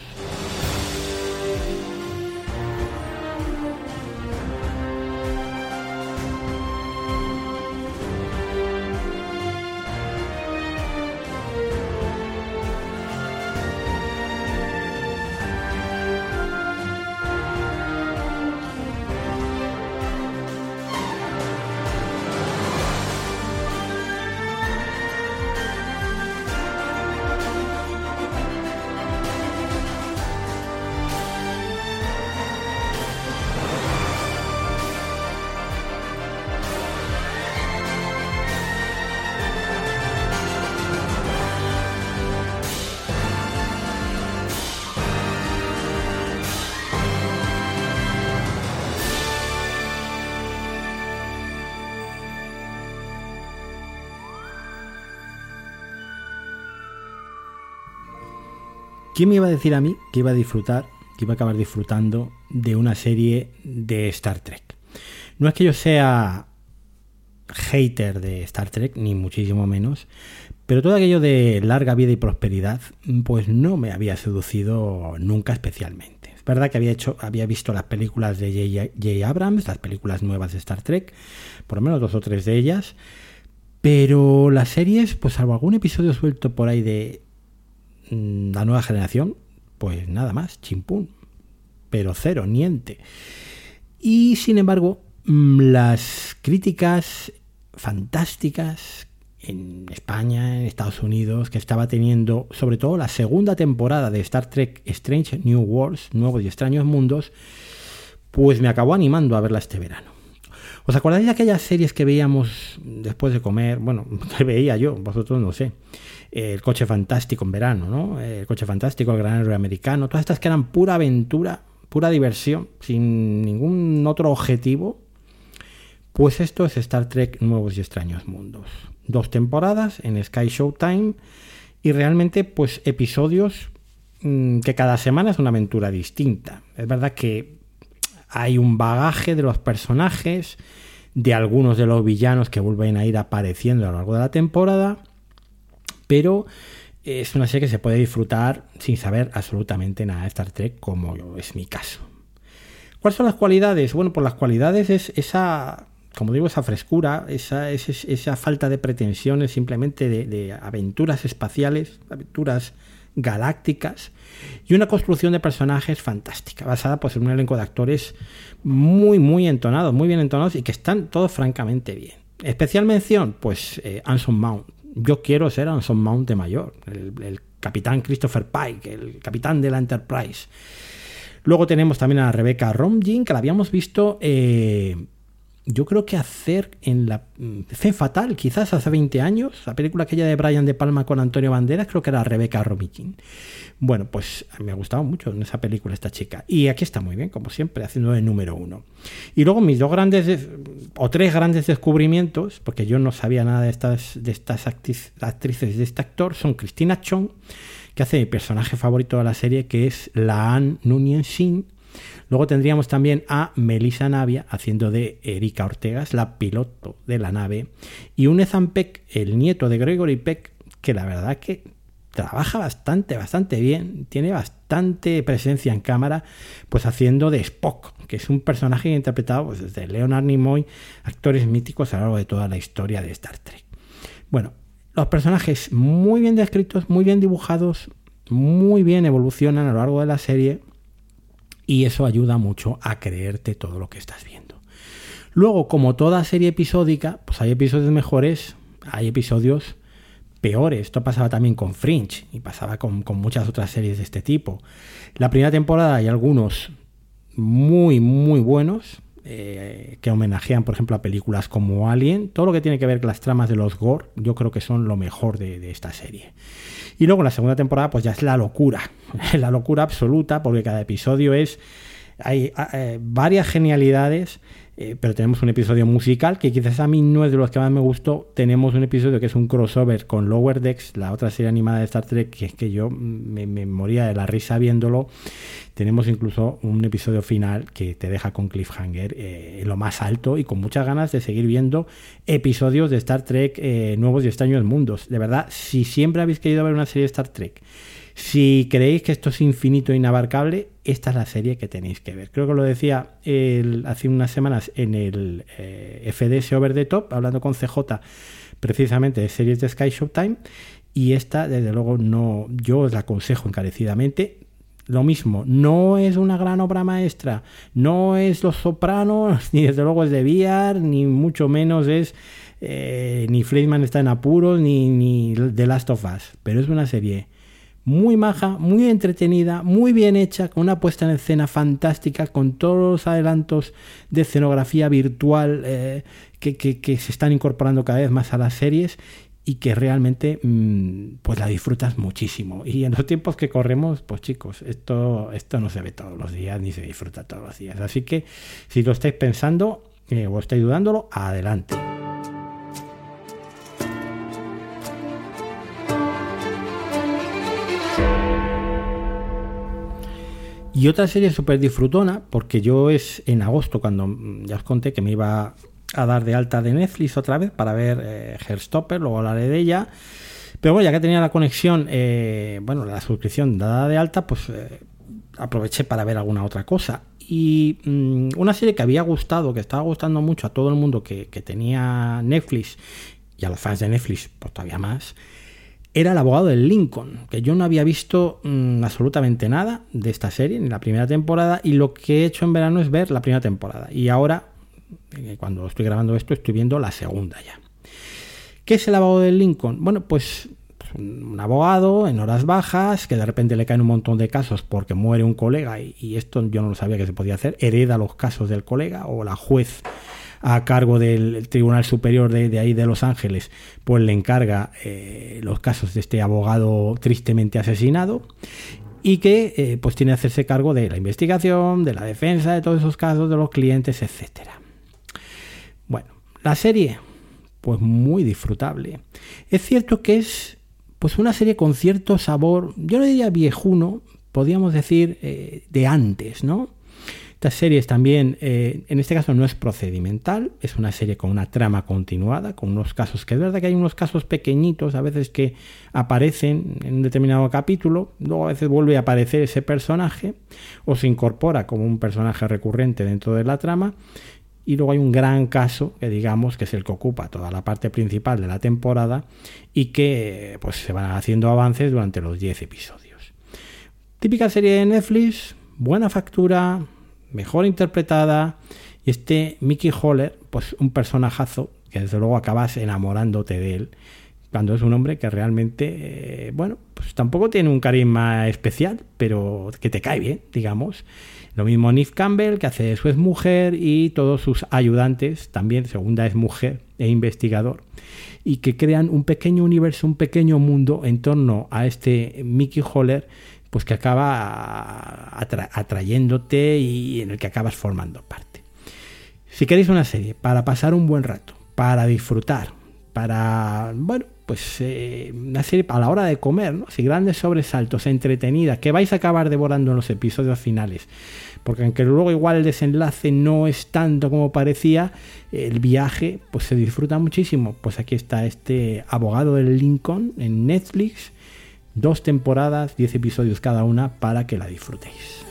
¿Quién me iba a decir a mí que iba a disfrutar, que iba a acabar disfrutando de una serie de Star Trek? No es que yo sea hater de Star Trek, ni muchísimo menos, pero todo aquello de larga vida y prosperidad, pues no me había seducido nunca especialmente. Es verdad que había, hecho, había visto las películas de J. Abrams, las películas nuevas de Star Trek, por lo menos dos o tres de ellas, pero las series, pues salvo algún episodio suelto por ahí de la nueva generación, pues nada más, chimpún, pero cero, niente. Y sin embargo, mm, las críticas fantásticas en España, en Estados Unidos, que estaba teniendo sobre todo la segunda temporada de Star Trek Strange New Worlds, Nuevos y Extraños Mundos, pues me acabó animando a verla este verano. ¿Os acordáis de aquellas series que veíamos después de comer? Bueno, que veía yo, vosotros no sé el coche fantástico en verano, ¿no? El coche fantástico, el gran héroe americano, todas estas que eran pura aventura, pura diversión, sin ningún otro objetivo. Pues esto es Star Trek Nuevos y Extraños Mundos. Dos temporadas en Sky Showtime y realmente pues episodios mm, que cada semana es una aventura distinta. Es verdad que Hay un bagaje de los personajes, de algunos de los villanos que vuelven a ir apareciendo a lo largo de la temporada, pero es una serie que se puede disfrutar sin saber absolutamente nada de Star Trek, como es mi caso. ¿Cuáles son las cualidades? Bueno, pues las cualidades es esa, como digo, esa frescura, esa, falta de pretensiones simplemente de, aventuras espaciales, aventuras galácticas y una construcción de personajes fantástica, basada pues, en un elenco de actores muy, muy entonados, muy bien entonados y que están todos francamente bien. Especial mención, pues eh, Anson Mount. Yo quiero ser Anson Mount mayor, el, capitán Christopher Pike, el capitán de la Enterprise. Luego tenemos también a Rebecca Romijn, que la habíamos visto, eh, yo creo que hacer en la mm, Fe Fatal, quizás hace 20 años, la película aquella de Brian De Palma con Antonio Banderas, creo que era Rebecca Romijn. Bueno, pues me ha gustado mucho en esa película esta chica. Y aquí está muy bien, como siempre, haciendo de número uno. Y luego mis dos grandes, o tres grandes descubrimientos, porque yo no sabía nada de estas, de estas actrices de este actor, son Cristina Chong, que hace mi personaje favorito de la serie, que es Laan Nunien Shin. Luego tendríamos también a Melissa Navia haciendo de Erika Ortegas, la piloto de la nave, y un Ethan Peck, el nieto de Gregory Peck, que la verdad que trabaja bastante, bastante bien, tiene bastante presencia en cámara, pues haciendo de Spock, que es un personaje interpretado pues, desde Leonard Nimoy, actores míticos a lo largo de toda la historia de Star Trek. Bueno, los personajes muy bien descritos, muy bien dibujados, muy bien evolucionan a lo largo de la serie y eso ayuda mucho a creerte todo lo que estás viendo. Luego, como toda serie episódica, pues hay episodios mejores, hay episodios peores. Esto pasaba también con Fringe y pasaba con, con, muchas otras series de este tipo. La primera temporada hay algunos muy, muy buenos, eh, que homenajean, por ejemplo, a películas como Alien. Todo lo que tiene que ver con las tramas de los Gore, yo creo que son lo mejor de, esta serie. Y luego la segunda temporada, pues ya es la locura, la locura absoluta, porque cada episodio es. Hay eh, varias genialidades eh, pero tenemos un episodio musical que quizás a mí no es de los que más me gustó. Tenemos un episodio que es un crossover con Lower Decks, la otra serie animada de Star Trek, que es que yo me, moría de la risa viéndolo. Tenemos incluso un episodio final que te deja con cliffhanger eh, en lo más alto y con muchas ganas de seguir viendo episodios de Star Trek eh, nuevos y extraños mundos. De verdad, si siempre habéis querido ver una serie de Star Trek si creéis que esto es infinito e inabarcable, esta es la serie que tenéis que ver. Creo que lo decía hace unas semanas en el eh, FDS Over the Top, hablando con CJ precisamente de series de Sky Showtime. Y esta, desde luego, no, yo os la aconsejo encarecidamente. Lo mismo, no es una gran obra maestra, no es Los Sopranos, ni desde luego es de VR, ni mucho menos es eh, ni Fleischman está en apuros, ni, ni The Last of Us, pero es una serie muy maja, muy entretenida, muy bien hecha, con una puesta en escena fantástica, con todos los adelantos de escenografía virtual eh, que, se están incorporando cada vez más a las series y que realmente mm, pues la disfrutas muchísimo. Y en los tiempos que corremos, pues chicos, esto, esto no se ve todos los días ni se disfruta todos los días. Así que si lo estáis pensando eh, o estáis dudándolo, adelante. Y otra serie súper disfrutona, porque yo es en agosto, cuando mm, ya os conté que me iba a dar de alta de Netflix otra vez para ver eh, luego hablaré de ella. Pero bueno, ya que tenía la conexión, eh, bueno, la suscripción dada de alta, pues eh, aproveché para ver alguna otra cosa. Y mm, una serie que había gustado, que estaba gustando mucho a todo el mundo que, que tenía Netflix y a los fans de Netflix, pues todavía más, era el abogado del Lincoln, que yo no había visto mm, absolutamente nada de esta serie, ni la primera temporada, y lo que he hecho en verano es ver la primera temporada. Y ahora, eh, cuando estoy grabando esto, estoy viendo la segunda ya. ¿Qué es el abogado del Lincoln? Bueno, pues, pues un abogado en horas bajas, que de repente le caen un montón de casos porque muere un colega, y, y esto yo no lo sabía que se podía hacer, hereda los casos del colega, o la juez a cargo del Tribunal Superior de, ahí de Los Ángeles, pues le encarga eh, los casos de este abogado tristemente asesinado y que eh, pues tiene que hacerse cargo de la investigación, de la defensa de todos esos casos, de los clientes, etcétera. Bueno, la serie, pues muy disfrutable. Es cierto que es pues una serie con cierto sabor, yo no diría viejuno, podríamos decir eh, de antes, ¿no? Estas series también, eh, en este caso no es procedimental, es una serie con una trama continuada, con unos casos que es verdad que hay unos casos pequeñitos a veces que aparecen en un determinado capítulo, luego a veces vuelve a aparecer ese personaje o se incorpora como un personaje recurrente dentro de la trama y luego hay un gran caso que digamos que es el que ocupa toda la parte principal de la temporada y que pues se van haciendo avances durante los 10 episodios. Típica serie de Netflix, buena factura, mejor interpretada y este Mickey Holler, pues un personajazo que desde luego acabas enamorándote de él cuando es un hombre que realmente, eh, bueno, pues tampoco tiene un carisma especial, pero que te cae bien, digamos. Lo mismo Neve Campbell, que hace su es mujer, y todos sus ayudantes, también segunda es mujer e investigador, y que crean un pequeño universo, un pequeño mundo en torno a este Mickey Holler, pues que acaba atrayéndote y en el que acabas formando parte. Si queréis una serie para pasar un buen rato, para disfrutar, para, bueno, pues eh, una serie a la hora de comer, ¿no? Si grandes sobresaltos, entretenida, que vais a acabar devorando en los episodios finales. Porque aunque luego igual el desenlace no es tanto como parecía, el viaje pues se disfruta muchísimo. Pues aquí está este abogado del Lincoln en Netflix, dos temporadas, diez episodios cada una para que la disfrutéis.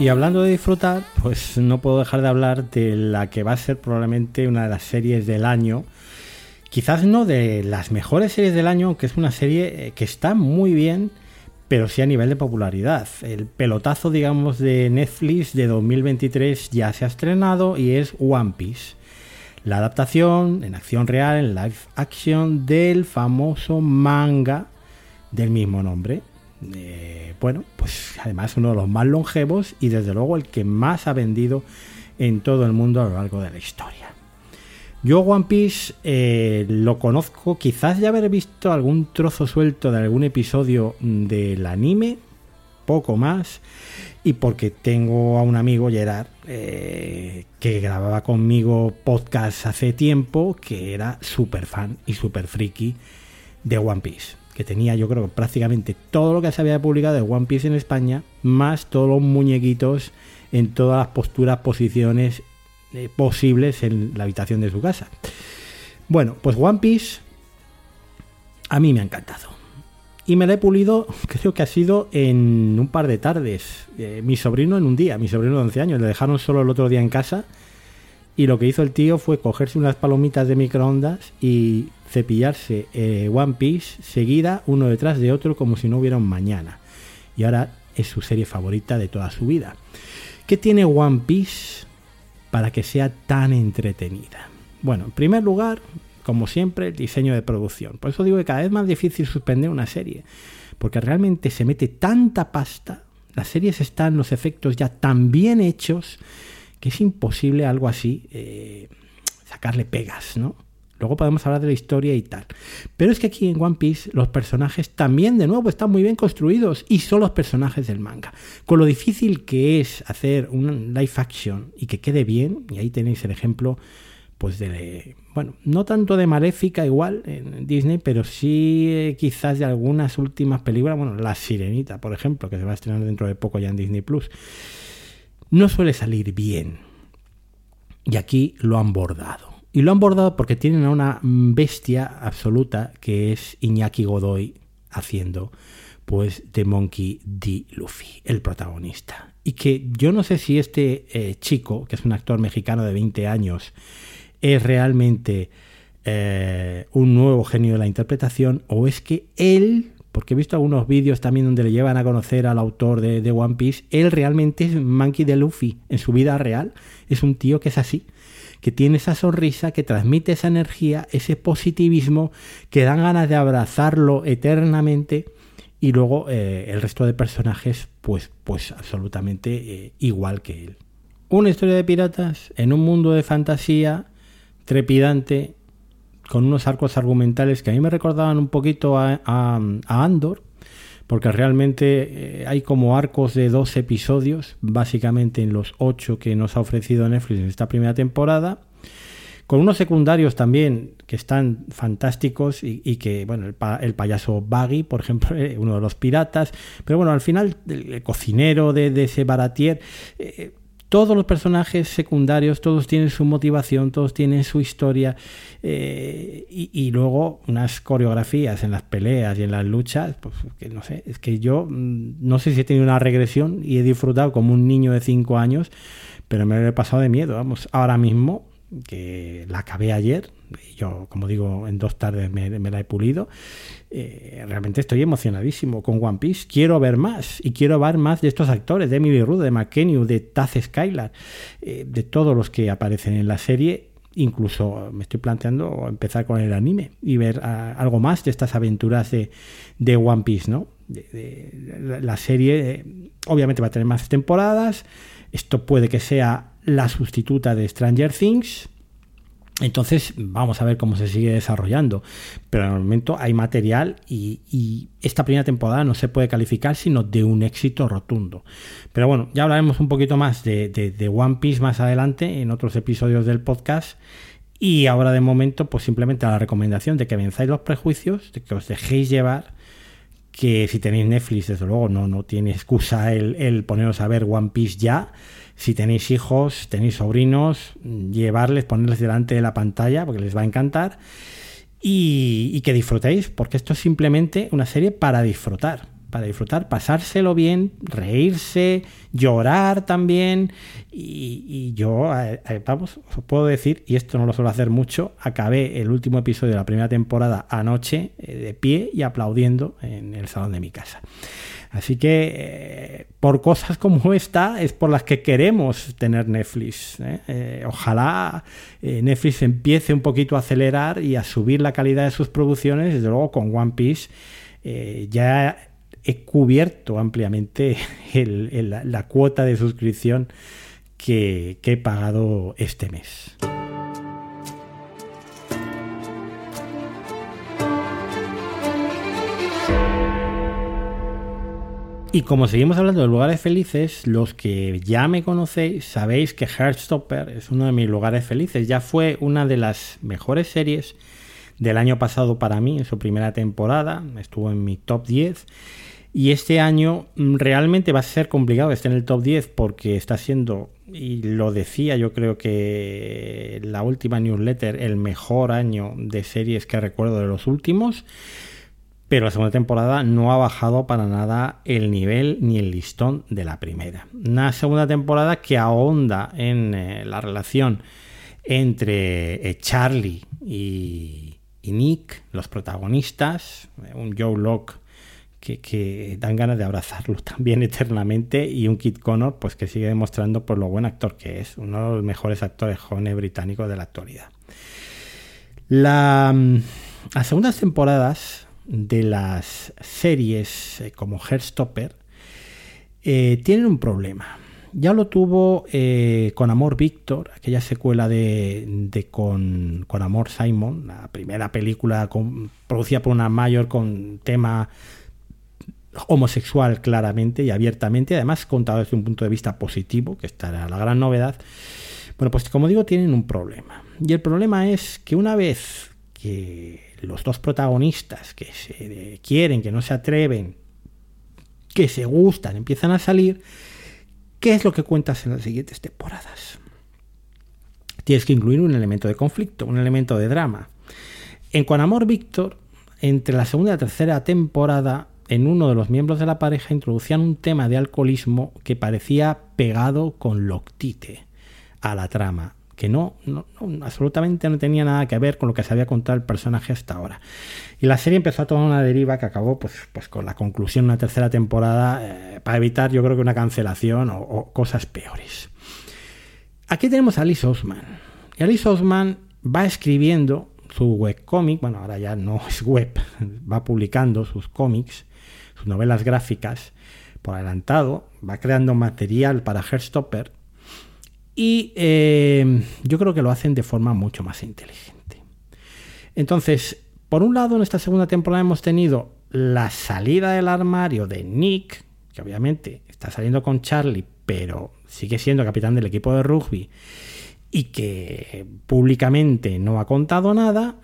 Y hablando de disfrutar, pues no puedo dejar de hablar de la que va a ser probablemente una de las series del año. Quizás no de las mejores series del año, aunque es una serie eh, que está muy bien, pero sí a nivel de popularidad. El pelotazo, digamos, de Netflix de 2023 ya se ha estrenado y es One Piece. La adaptación en acción real, en live action, del famoso manga del mismo nombre. Eh, bueno, pues además uno de los más longevos y desde luego el que más ha vendido en todo el mundo a lo largo de la historia. Yo One Piece eh, lo conozco quizás ya haber visto algún trozo suelto de algún episodio del anime, poco más, y porque tengo a un amigo, Gerard, eh, que grababa conmigo podcast hace tiempo, que era súper fan y súper friki de One Piece que tenía yo creo prácticamente todo lo que se había publicado de One Piece en España, más todos los muñequitos en todas las posturas, posiciones eh, posibles en la habitación de su casa. Bueno, pues One Piece a mí me ha encantado. Y me la he pulido, creo que ha sido en un par de tardes. Eh, mi sobrino en un día, mi sobrino de 11 años, le dejaron solo el otro día en casa. Y lo que hizo el tío fue cogerse unas palomitas de microondas y cepillarse eh, One Piece seguida uno detrás de otro como si no hubiera un mañana. Y ahora es su serie favorita de toda su vida. ¿Qué tiene One Piece para que sea tan entretenida? Bueno, en primer lugar, como siempre, el diseño de producción. Por eso digo que cada vez más difícil suspender una serie. Porque realmente se mete tanta pasta, las series están, los efectos ya tan bien hechos, que es imposible algo así eh, sacarle pegas, ¿no? Luego podemos hablar de la historia y tal. Pero es que aquí en One Piece los personajes también de nuevo están muy bien construidos y son los personajes del manga. Con lo difícil que es hacer un live action y que quede bien, y ahí tenéis el ejemplo pues de, bueno, no tanto de Maléfica igual en Disney, pero sí eh, quizás de algunas últimas películas, bueno, La Sirenita, por ejemplo, que se va a estrenar dentro de poco ya en Disney Plus. No suele salir bien. Y aquí lo han bordado. Y lo han bordado porque tienen a una bestia absoluta que es Iñaki Godoy haciendo pues de Monkey D. Luffy, el protagonista. Y que yo no sé si este eh, chico, que es un actor mexicano de 20 años, es realmente eh, un nuevo genio de la interpretación o es que él, porque he visto algunos vídeos también donde le llevan a conocer al autor de, de One Piece, él realmente es Monkey D. Luffy en su vida real, es un tío que es así que tiene esa sonrisa, que transmite esa energía, ese positivismo, que dan ganas de abrazarlo eternamente y luego eh, el resto de personajes pues, pues absolutamente eh, igual que él. Una historia de piratas en un mundo de fantasía trepidante con unos arcos argumentales que a mí me recordaban un poquito a, Andor, porque realmente eh, hay como arcos de dos episodios, básicamente en los ocho que nos ha ofrecido Netflix en esta primera temporada, con unos secundarios también que están fantásticos y, que, bueno, el, payaso Baggy, por ejemplo, eh, uno de los piratas, pero bueno, al final el, cocinero de, ese baratier, eh, todos los personajes secundarios, todos tienen su motivación, todos tienen su historia eh, y, luego unas coreografías en las peleas y en las luchas, pues que no sé, es que yo mm, no sé si he tenido una regresión y he disfrutado como un niño de 5 años, pero me lo he pasado de miedo, vamos, ahora mismo que la acabé ayer, yo como digo en dos tardes me, la he pulido, eh, realmente estoy emocionadísimo con One Piece, quiero ver más y quiero ver más de estos actores, de Emily Rudd, de McKenny, de Taz Skylar, eh, de todos los que aparecen en la serie. Incluso me estoy planteando empezar con el anime y ver ah, algo más de estas aventuras de, de One Piece, ¿no? la serie eh, obviamente va a tener más temporadas. Esto puede que sea la sustituta de Stranger Things. Entonces vamos a ver cómo se sigue desarrollando. Pero en el momento hay material y, esta primera temporada no se puede calificar sino de un éxito rotundo. Pero bueno, ya hablaremos un poquito más de, One Piece más adelante en otros episodios del podcast. Y ahora de momento, pues simplemente la recomendación de que venzáis los prejuicios, de que os dejéis llevar, que si tenéis Netflix, desde luego, no, no tiene excusa el, el poneros a ver One Piece ya si tenéis hijos, tenéis sobrinos, llevarles, ponerles delante de la pantalla porque les va a encantar y, que disfrutéis, porque esto es simplemente una serie para disfrutar, para disfrutar, pasárselo bien, reírse, llorar también. Y, yo, eh, eh, vamos, os puedo decir, y esto no lo suelo hacer mucho, acabé el último episodio de la primera temporada anoche eh, de pie y aplaudiendo en el salón de mi casa. Así que eh, por cosas como esta es por las que queremos tener Netflix. ¿eh? Eh, ojalá Netflix empiece un poquito a acelerar y a subir la calidad de sus producciones. Desde luego con One Piece ya he cubierto ampliamente la, cuota de suscripción que he pagado este mes. Y como seguimos hablando de lugares felices, los que ya me conocéis sabéis que Heartstopper es uno de mis lugares felices. Ya fue una de las mejores series del año pasado para mí, en su primera temporada. Estuvo en mi top 10. Y este año mm, realmente va a ser complicado esté en el top 10 porque está siendo, y lo decía yo creo que la última newsletter, el mejor año de series que recuerdo de los últimos pero la segunda temporada no ha bajado para nada el nivel ni el listón de la primera. Una segunda temporada que ahonda en eh, la relación entre eh, Charlie y, Nick, los protagonistas, eh, un Joe Locke que, dan ganas de abrazarlo también eternamente y un Kit Connor pues que sigue demostrando por lo buen actor que es, uno de los mejores actores jóvenes británicos de la actualidad. La, mm, las segundas temporadas de las series eh, como Heartstopper eh, tienen un problema. Ya lo tuvo eh, con Amor Víctor, aquella secuela de, con, Amor Simon, la primera película producida por una mayor con tema homosexual claramente y abiertamente, además contado desde un punto de vista positivo, que esta era la gran novedad. Bueno, pues como digo, tienen un problema. Y el problema es que una vez que los dos protagonistas que se quieren, que no se atreven, que se gustan, empiezan a salir, ¿qué es lo que cuentas en las siguientes temporadas? Tienes que incluir un elemento de conflicto, un elemento de drama. En Con Amor Víctor, entre la segunda y la tercera temporada, en uno de los miembros de la pareja introducían un tema de alcoholismo que parecía pegado con loctite a la trama que no, absolutamente no tenía nada que ver con lo que se había contado el personaje hasta ahora. Y la serie empezó a tomar una deriva que acabó pues, pues con la conclusión de una tercera temporada eh, para evitar yo creo que una cancelación o, cosas peores. Aquí tenemos a Alice Osman. Y Alice Osman va escribiendo su webcómic, bueno, ahora ya no es web, va publicando sus cómics, sus novelas gráficas por adelantado, va creando material para Herstopper y eh, yo creo que lo hacen de forma mucho más inteligente. Entonces, por un lado, en esta segunda temporada hemos tenido la salida del armario de Nick, que obviamente está saliendo con Charlie, pero sigue siendo capitán del equipo de rugby y que públicamente no ha contado nada.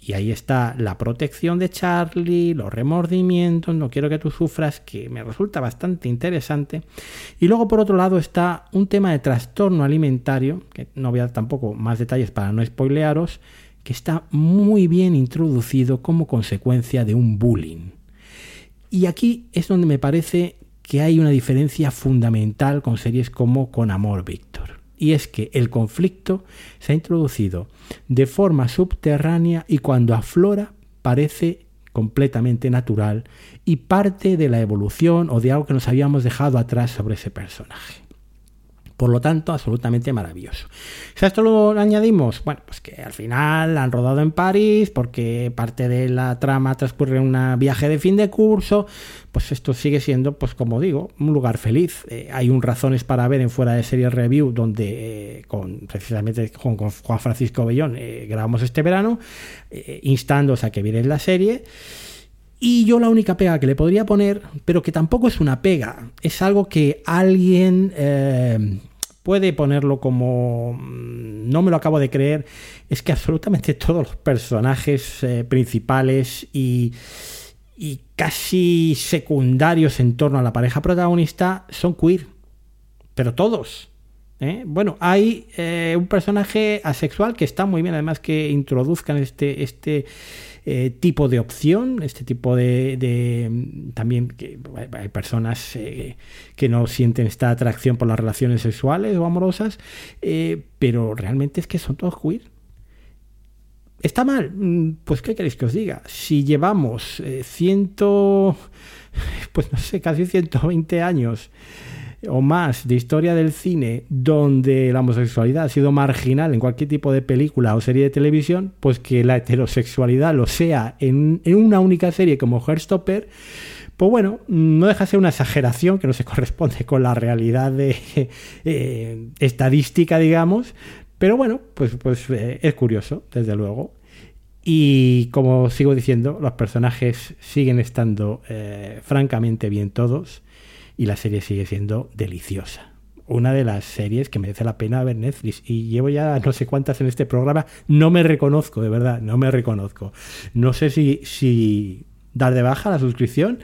Y ahí está la protección de Charlie, los remordimientos, no quiero que tú sufras, que me resulta bastante interesante. Y luego por otro lado está un tema de trastorno alimentario, que no voy a dar tampoco más detalles para no spoilearos, que está muy bien introducido como consecuencia de un bullying. Y aquí es donde me parece que hay una diferencia fundamental con series como Con Amor Víctor. Y es que el conflicto se ha introducido de forma subterránea y cuando aflora parece completamente natural y parte de la evolución o de algo que nos habíamos dejado atrás sobre ese personaje. Por lo tanto, absolutamente maravilloso. Si a esto lo añadimos, bueno, pues que al final han rodado en París porque parte de la trama transcurre en un viaje de fin de curso, pues esto sigue siendo, pues como digo, un lugar feliz. Eh, hay un razones para ver en fuera de serie review donde eh, con precisamente con, Juan Francisco Bellón eh, grabamos este verano, instándoos a que vierais la serie. Y yo la única pega que le podría poner, pero que tampoco es una pega, es algo que alguien puede ponerlo como mm, no me lo acabo de creer, es que absolutamente todos los personajes eh, principales y, y, casi secundarios en torno a la pareja protagonista son queer, pero todos. ¿eh? Bueno, hay eh, un personaje asexual que está muy bien, además que introduzcan este, este eh, tipo de opción, este tipo de, también hay personas que no sienten esta atracción por las relaciones sexuales o amorosas, pero realmente es que son todos queer. ¿Está mal? Mm, pues ¿qué queréis que os diga? Si llevamos ciento, pues no sé, casi 120 años o más de historia del cine donde la homosexualidad ha sido marginal en cualquier tipo de película o serie de televisión, pues que la heterosexualidad lo sea en, una única serie como Heartstopper, pues bueno, no deja de ser una exageración que no se corresponde con la realidad de, eh, estadística, digamos, pero bueno, pues, pues eh, es curioso, desde luego. Y como sigo diciendo, los personajes siguen estando eh, francamente bien todos y la serie sigue siendo deliciosa. Una de las series que merece la pena ver Netflix. Y llevo ya no sé cuántas en este programa. No me reconozco, de verdad, no me reconozco. No sé si, dar de baja la suscripción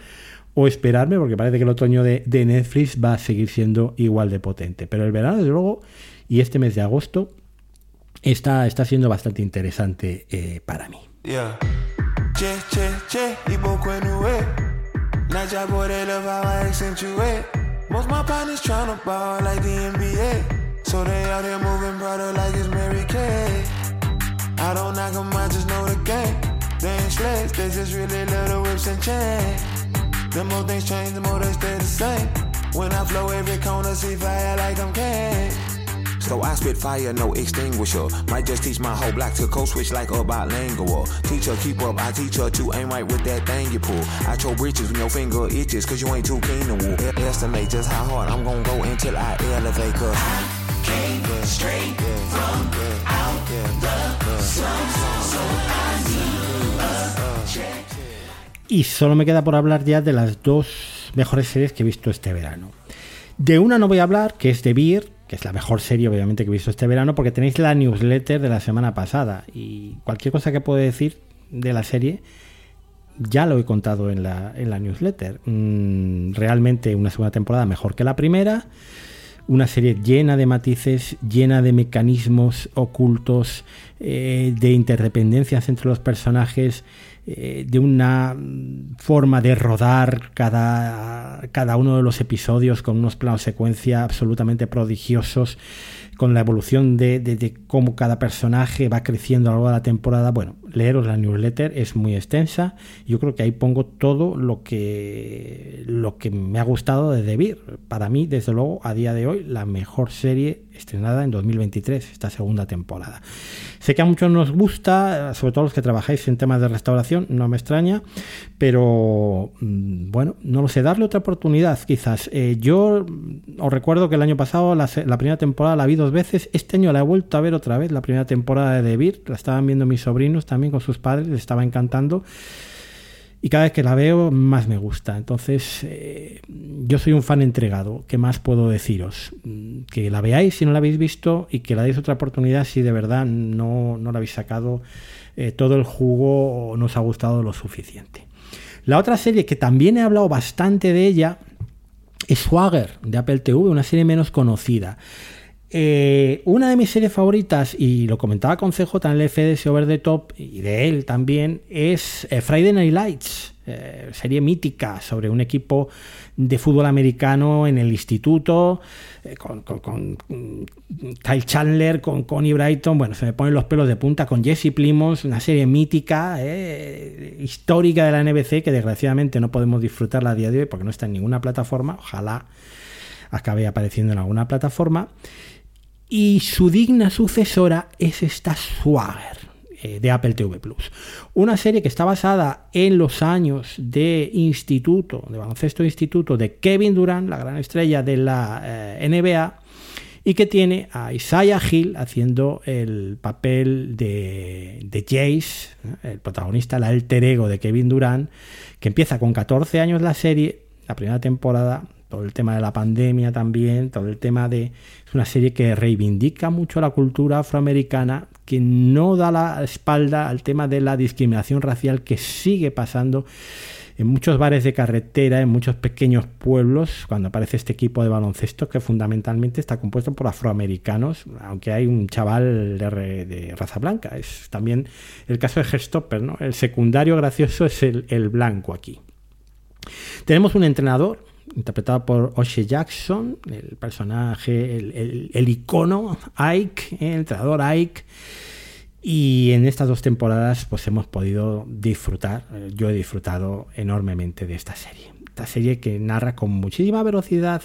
o esperarme, porque parece que el otoño de, Netflix va a seguir siendo igual de potente. Pero el verano, desde luego, y este mes de agosto, está, está siendo bastante interesante eh, para mí. Not your boy, they love how I accentuate. Most my partners tryna ball like the NBA. So they out here moving brother like it's Mary Kay. I don't knock them, I just know the game. They ain't slaves, they just really love the whips and chains. The more things change, the more they stay the same. When I flow every corner, see fire like I'm Kane. So I spit fire, no extinguisher. Might just teach my whole block to code switch like a bilingual. Teacher, keep up, I teach her to aim right with that thing you pull. I your britches when your finger itches, cause you ain't too keen to woo. Estimate just how hard I'm gonna go until I elevate, cause I came straight from out the slums, so I need a check. Y solo me queda por hablar ya de las dos mejores series que he visto este verano. De una no voy a hablar, que es de Beer, que es la mejor serie obviamente que he visto este verano, porque tenéis la newsletter de la semana pasada y cualquier cosa que puedo decir de la serie ya lo he contado en la, en la newsletter. Mm, realmente una segunda temporada mejor que la primera, una serie llena de matices, llena de mecanismos ocultos, eh, de interdependencias entre los personajes, eh, de una forma de rodar cada, cada uno de los episodios con unos planos secuencia absolutamente prodigiosos, con la evolución de, cómo cada personaje va creciendo a lo largo de la temporada. Bueno, leeros la newsletter es muy extensa. Yo creo que ahí pongo todo lo que, lo que me ha gustado de Debir. Para mí, desde luego, a día de hoy, la mejor serie estrenada en 2023, esta segunda temporada. Sé que a muchos nos gusta, sobre todo los que trabajáis en temas de restauración, no me extraña, pero mm, bueno, no lo sé, darle otra oportunidad quizás. Eh, yo os recuerdo que el año pasado la, primera temporada la vi dos veces, este año la he vuelto a ver otra vez, la primera temporada de Vir, la estaban viendo mis sobrinos también con sus padres, les estaba encantando y cada vez que la veo más me gusta. Entonces, eh, yo soy un fan entregado. ¿Qué más puedo deciros? Mm, que la veáis si no la habéis visto y que la deis otra oportunidad si de verdad no, no la habéis sacado eh, todo el jugo o no os ha gustado lo suficiente. La otra serie que también he hablado bastante de ella es Swagger de Apple TV, una serie menos conocida. Eh, una de mis series favoritas, y lo comentaba con CJ en el FDS Over the Top, y de él también, es eh, Friday Night Lights, eh, serie mítica sobre un equipo de fútbol americano en el instituto, con, Kyle Chandler, con Connie Brighton, bueno, se me ponen los pelos de punta, con Jesse Plimons, una serie mítica, histórica de la NBC, que desgraciadamente no podemos disfrutarla a día de hoy porque no está en ninguna plataforma, ojalá acabe apareciendo en alguna plataforma y su digna sucesora es esta Swagger eh, de Apple TV Plus. Una serie que está basada en los años de instituto, de baloncesto instituto de Kevin Durant, la gran estrella de la eh, NBA, y que tiene a Isaiah Hill haciendo el papel de, de Jace, el protagonista, el alter ego de Kevin Durant, que empieza con 14 años la serie, la primera temporada, todo el tema de la pandemia también, todo el tema de... Es una serie que reivindica mucho la cultura afroamericana, que no da la espalda al tema de la discriminación racial que sigue pasando en muchos bares de carretera, en muchos pequeños pueblos, cuando aparece este equipo de baloncesto que fundamentalmente está compuesto por afroamericanos, aunque hay un chaval de, raza blanca. Es también el caso de Gestopper, ¿no? El secundario gracioso es el blanco aquí. Tenemos un entrenador interpretado por Oshe Jackson, el personaje, el, icono Ike, el entrenador Ike. Y en estas dos temporadas pues hemos podido disfrutar, eh, yo he disfrutado enormemente de esta serie. Esta serie que narra con muchísima velocidad,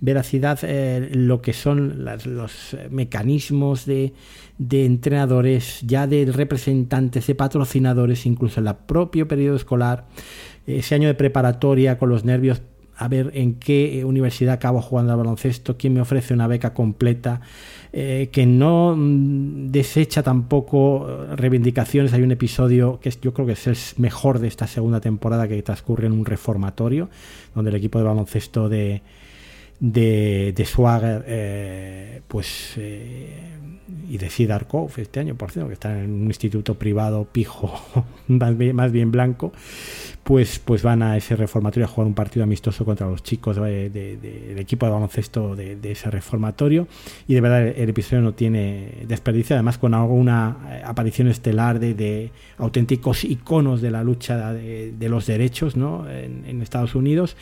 veracidad eh, lo que son los mecanismos de, de, entrenadores, ya de representantes, de patrocinadores, incluso en el propio periodo escolar, ese año de preparatoria con los nervios a ver en qué eh, universidad acabo jugando al baloncesto, quién me ofrece una beca completa, eh, que no mm, desecha tampoco eh, reivindicaciones. Hay un episodio que yo creo que es el mejor de esta segunda temporada que transcurre en un reformatorio, donde el equipo de baloncesto de, de, Swagger, pues y de Sidarkov este año, por cierto, que está en un instituto privado pijo, más bien, blanco, pues, pues van a ese reformatorio a jugar un partido amistoso contra los chicos del equipo de baloncesto de, ese reformatorio. Y de verdad el, episodio no tiene desperdicio, además con alguna eh, aparición estelar de, auténticos iconos de la lucha de, los derechos ¿no? en Estados Unidos.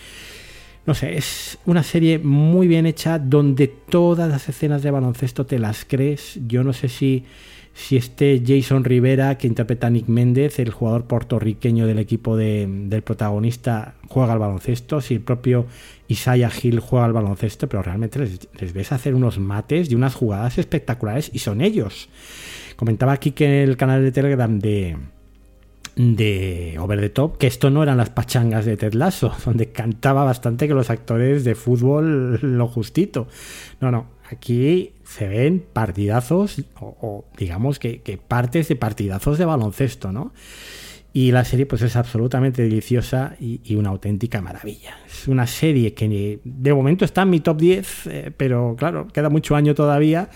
No sé, es una serie muy bien hecha donde todas las escenas de baloncesto te las crees. Yo no sé si, si este Jason Rivera, que interpreta a Nick Méndez, el jugador puertorriqueño del equipo del protagonista, juega al baloncesto, si el propio Isaiah Hill juega al baloncesto, pero realmente les, les ves hacer unos mates y unas jugadas espectaculares y son ellos. Comentaba aquí que en el canal de Telegram de de Over the Top, que esto no eran las pachangas de Ted Lasso, donde cantaba bastante que los actores de fútbol lo justito. No, no, aquí se ven partidazos o, digamos que, partes de partidazos de baloncesto, ¿no? Y la serie pues es absolutamente deliciosa y, una auténtica maravilla. Es una serie que de momento está en mi top 10, eh, pero claro, queda mucho año todavía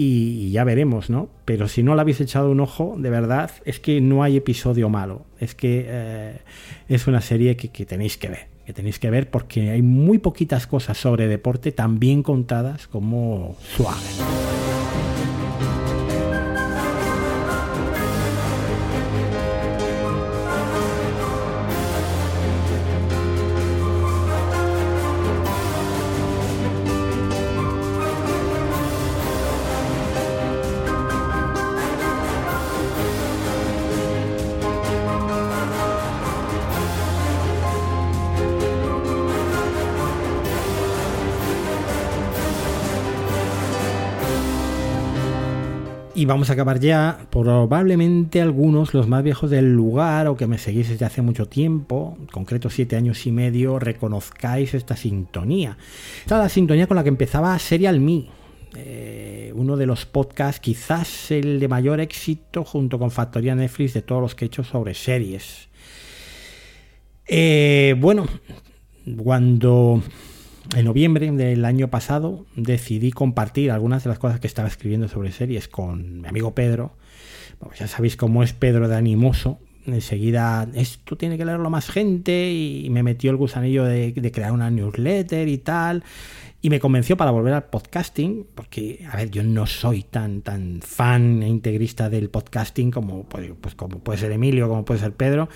y ya veremos, ¿no? Pero si no le habéis echado un ojo, de verdad, es que no hay episodio malo. Es que eh, es una serie que, que, tenéis que ver. Que tenéis que ver porque hay muy poquitas cosas sobre deporte tan bien contadas como Suave. Y vamos a acabar ya, probablemente algunos, los más viejos del lugar o que me seguís desde hace mucho tiempo, en concreto siete años y medio, reconozcáis esta sintonía. Esta la sintonía con la que empezaba Serial Me, eh, uno de los podcasts, quizás el de mayor éxito junto con Factoría Netflix de todos los que he hecho sobre series. Eh, bueno, cuando en noviembre del año pasado decidí compartir algunas de las cosas que estaba escribiendo sobre series con mi amigo Pedro. ya sabéis cómo es Pedro de animoso. Enseguida, esto tiene que leerlo más gente y me metió el gusanillo de, crear una newsletter y tal. Y me convenció para volver al podcasting, porque, a ver, yo no soy tan, tan fan e integrista del podcasting como, pues, pues como puede ser Emilio, como puede ser Pedro,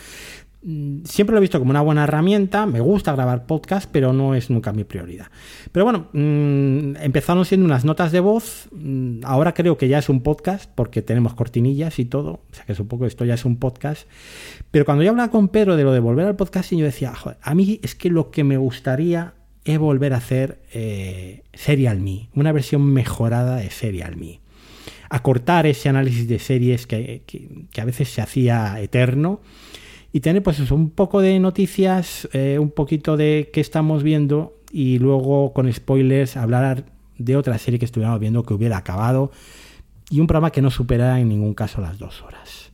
siempre lo he visto como una buena herramienta, me gusta grabar podcast, pero no es nunca mi prioridad. Pero bueno, mm, empezaron siendo unas notas de voz, mm, ahora creo que ya es un podcast porque tenemos cortinillas y todo, o sea que supongo que esto ya es un podcast. Pero cuando yo hablaba con Pedro de lo de volver al podcasting, yo decía, a mí es que lo que me gustaría es volver a hacer eh, Serial Me, una versión mejorada de Serial Me. Acortar ese análisis de series que, que a veces se hacía eterno y tener pues un poco de noticias, eh, un poquito de qué estamos viendo y luego con spoilers hablar de otra serie que estuviéramos viendo que hubiera acabado y un programa que no superara en ningún caso las dos horas.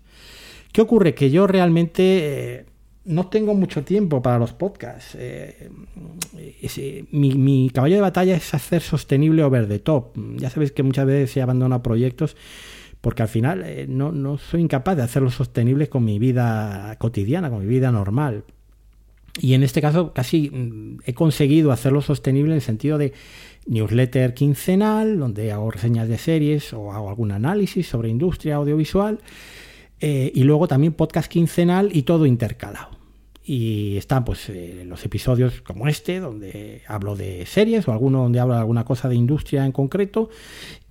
¿Qué ocurre? Que yo realmente eh, no tengo mucho tiempo para los podcasts. Eh, mi, mi, caballo de batalla es hacer sostenible over the top. Ya sabéis que muchas veces se abandona proyectos porque al final eh, no, soy incapaz de hacerlo sostenible con mi vida cotidiana, con mi vida normal. Y en este caso casi mm, he conseguido hacerlo sostenible en el sentido de newsletter quincenal, donde hago reseñas de series o hago algún análisis sobre industria audiovisual, eh, y luego también podcast quincenal y todo intercalado. Y están pues eh, los episodios como este, donde hablo de series, o alguno donde hablo de alguna cosa de industria en concreto,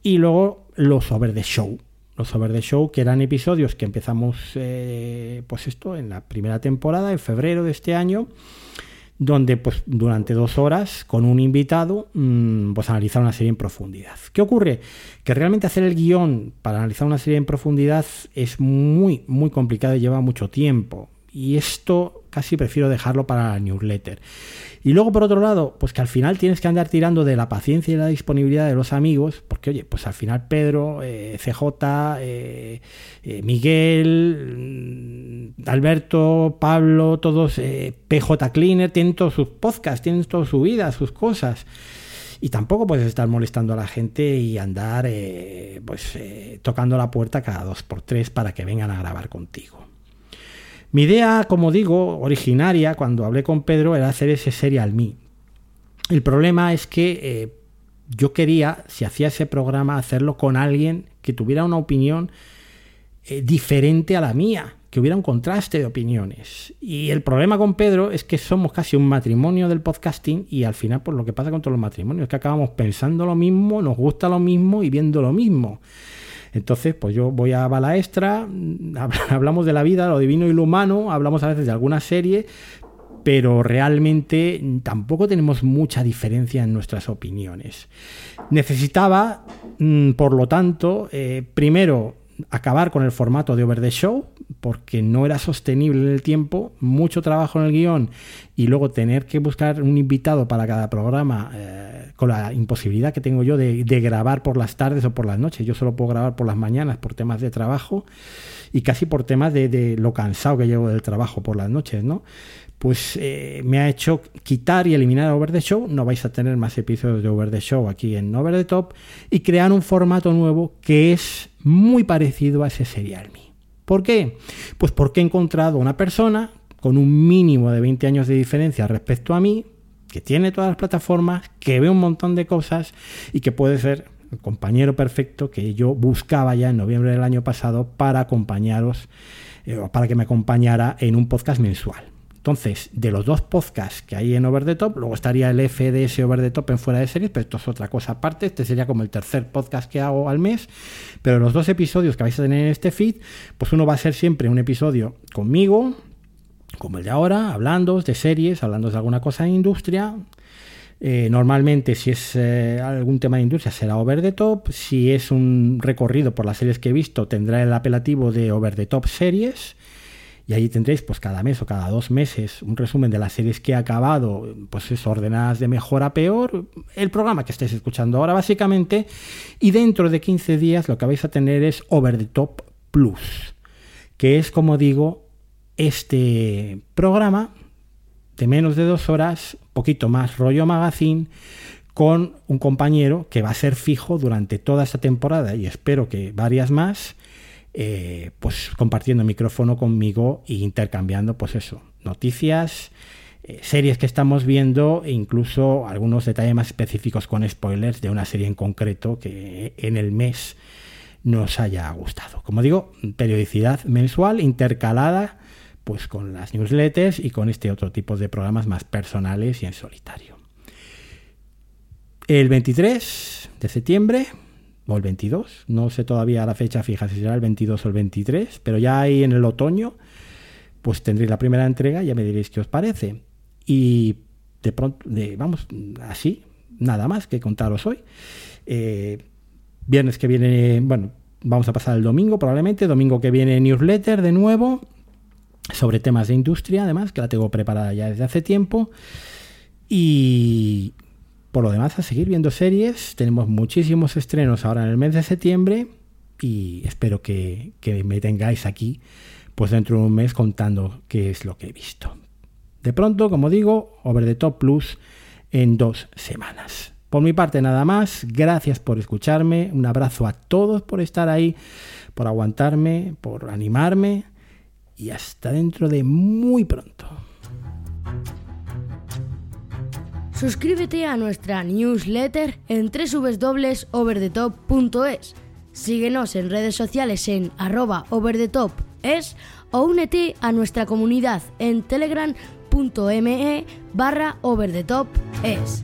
y luego los over the show, los Over the Show, que eran episodios que empezamos, eh, pues esto, en la primera temporada, en febrero de este año, donde pues durante dos horas con un invitado mm, pues analizar una serie en profundidad. ¿Qué ocurre? Que realmente hacer el guion para analizar una serie en profundidad es muy, muy complicado y lleva mucho tiempo. Y esto casi prefiero dejarlo para la newsletter. Y luego, por otro lado, pues que al final tienes que andar tirando de la paciencia y la disponibilidad de los amigos, porque oye, pues al final Pedro, eh, CJ, eh, eh, Miguel, mm, Alberto, Pablo, todos, PJ Cleaner, tienen todos sus podcasts, tienen toda su vida, sus cosas. Y tampoco puedes estar molestando a la gente y andar pues tocando la puerta cada dos por tres para que vengan a grabar contigo. Mi idea, como digo, originaria, cuando hablé con Pedro, era hacer ese serial me. El problema es que eh, yo quería, si hacía ese programa, hacerlo con alguien que tuviera una opinión eh, diferente a la mía, que hubiera un contraste de opiniones. Y el problema con Pedro es que somos casi un matrimonio del podcasting y al final, pues lo que pasa con todos los matrimonios es que acabamos pensando lo mismo, nos gusta lo mismo y viendo lo mismo. Entonces, pues yo voy a Balaestra, hablamos de la vida, lo divino y lo humano, hablamos a veces de alguna serie, pero realmente tampoco tenemos mucha diferencia en nuestras opiniones. Necesitaba, mm, por lo tanto, eh, primero acabar con el formato de Over the Show, porque no era sostenible en el tiempo, mucho trabajo en el guion y luego tener que buscar un invitado para cada programa, eh, con la imposibilidad que tengo yo de, grabar por las tardes o por las noches. Yo solo puedo grabar por las mañanas por temas de trabajo y casi por temas de, lo cansado que llevo del trabajo por las noches, ¿no? Pues eh, me ha hecho quitar y eliminar Over the Show. No vais a tener más episodios de Over the Show aquí en Over the Top y crear un formato nuevo que es muy parecido a ese Serial Me. ¿Por qué? Pues porque he encontrado una persona con un mínimo de 20 años de diferencia respecto a mí, que tiene todas las plataformas, que ve un montón de cosas y que puede ser el compañero perfecto que yo buscaba ya en noviembre del año pasado para acompañaros, eh, para que me acompañara en un podcast mensual. Entonces, de los dos podcasts que hay en Over the Top, luego estaría el FDS Over the Top en fuera de series, pero esto es otra cosa aparte. Este sería como el tercer podcast que hago al mes. Pero los dos episodios que vais a tener en este feed, pues uno va a ser siempre un episodio conmigo, como el de ahora, hablando de series, hablando de alguna cosa de industria. Eh, normalmente, si es eh, algún tema de industria, será Over the Top. Si es un recorrido por las series que he visto, tendrá el apelativo de Over the Top Series. Y ahí tendréis, pues cada mes o cada dos meses, un resumen de las series que he acabado, pues es ordenadas de mejor a peor. El programa que estáis escuchando ahora, básicamente. Y dentro de 15 días, lo que vais a tener es Over the Top Plus, que es, como digo, este programa de menos de dos horas, poquito más rollo magazine, con un compañero que va a ser fijo durante toda esta temporada y espero que varias más, eh, pues compartiendo micrófono conmigo e intercambiando, pues eso, noticias, eh, series que estamos viendo e incluso algunos detalles más específicos con spoilers de una serie en concreto que en el mes nos haya gustado. Como digo, periodicidad mensual intercalada pues con las newsletters y con este otro tipo de programas más personales y en solitario. El 23 de septiembre, o el 22, no sé todavía la fecha fija si será el 22 o el 23, pero ya ahí en el otoño, pues tendréis la primera entrega, ya me diréis qué os parece. Y de pronto, vamos, así, nada más que contaros hoy. Eh, viernes que viene, bueno, vamos a pasar el domingo probablemente, domingo que viene newsletter de nuevo sobre temas de industria, además, que la tengo preparada ya desde hace tiempo. Y por lo demás, a seguir viendo series. Tenemos muchísimos estrenos ahora en el mes de septiembre y espero que, me tengáis aquí pues dentro de un mes contando qué es lo que he visto. De pronto, como digo, Over the Top Plus en dos semanas. Por mi parte nada más, gracias por escucharme, un abrazo a todos por estar ahí, por aguantarme, por animarme y hasta dentro de muy pronto. Suscríbete a nuestra newsletter en www.overthetop.es. Síguenos en redes sociales en arroba overthetopes o únete a nuestra comunidad en telegram.me barra overthetopes.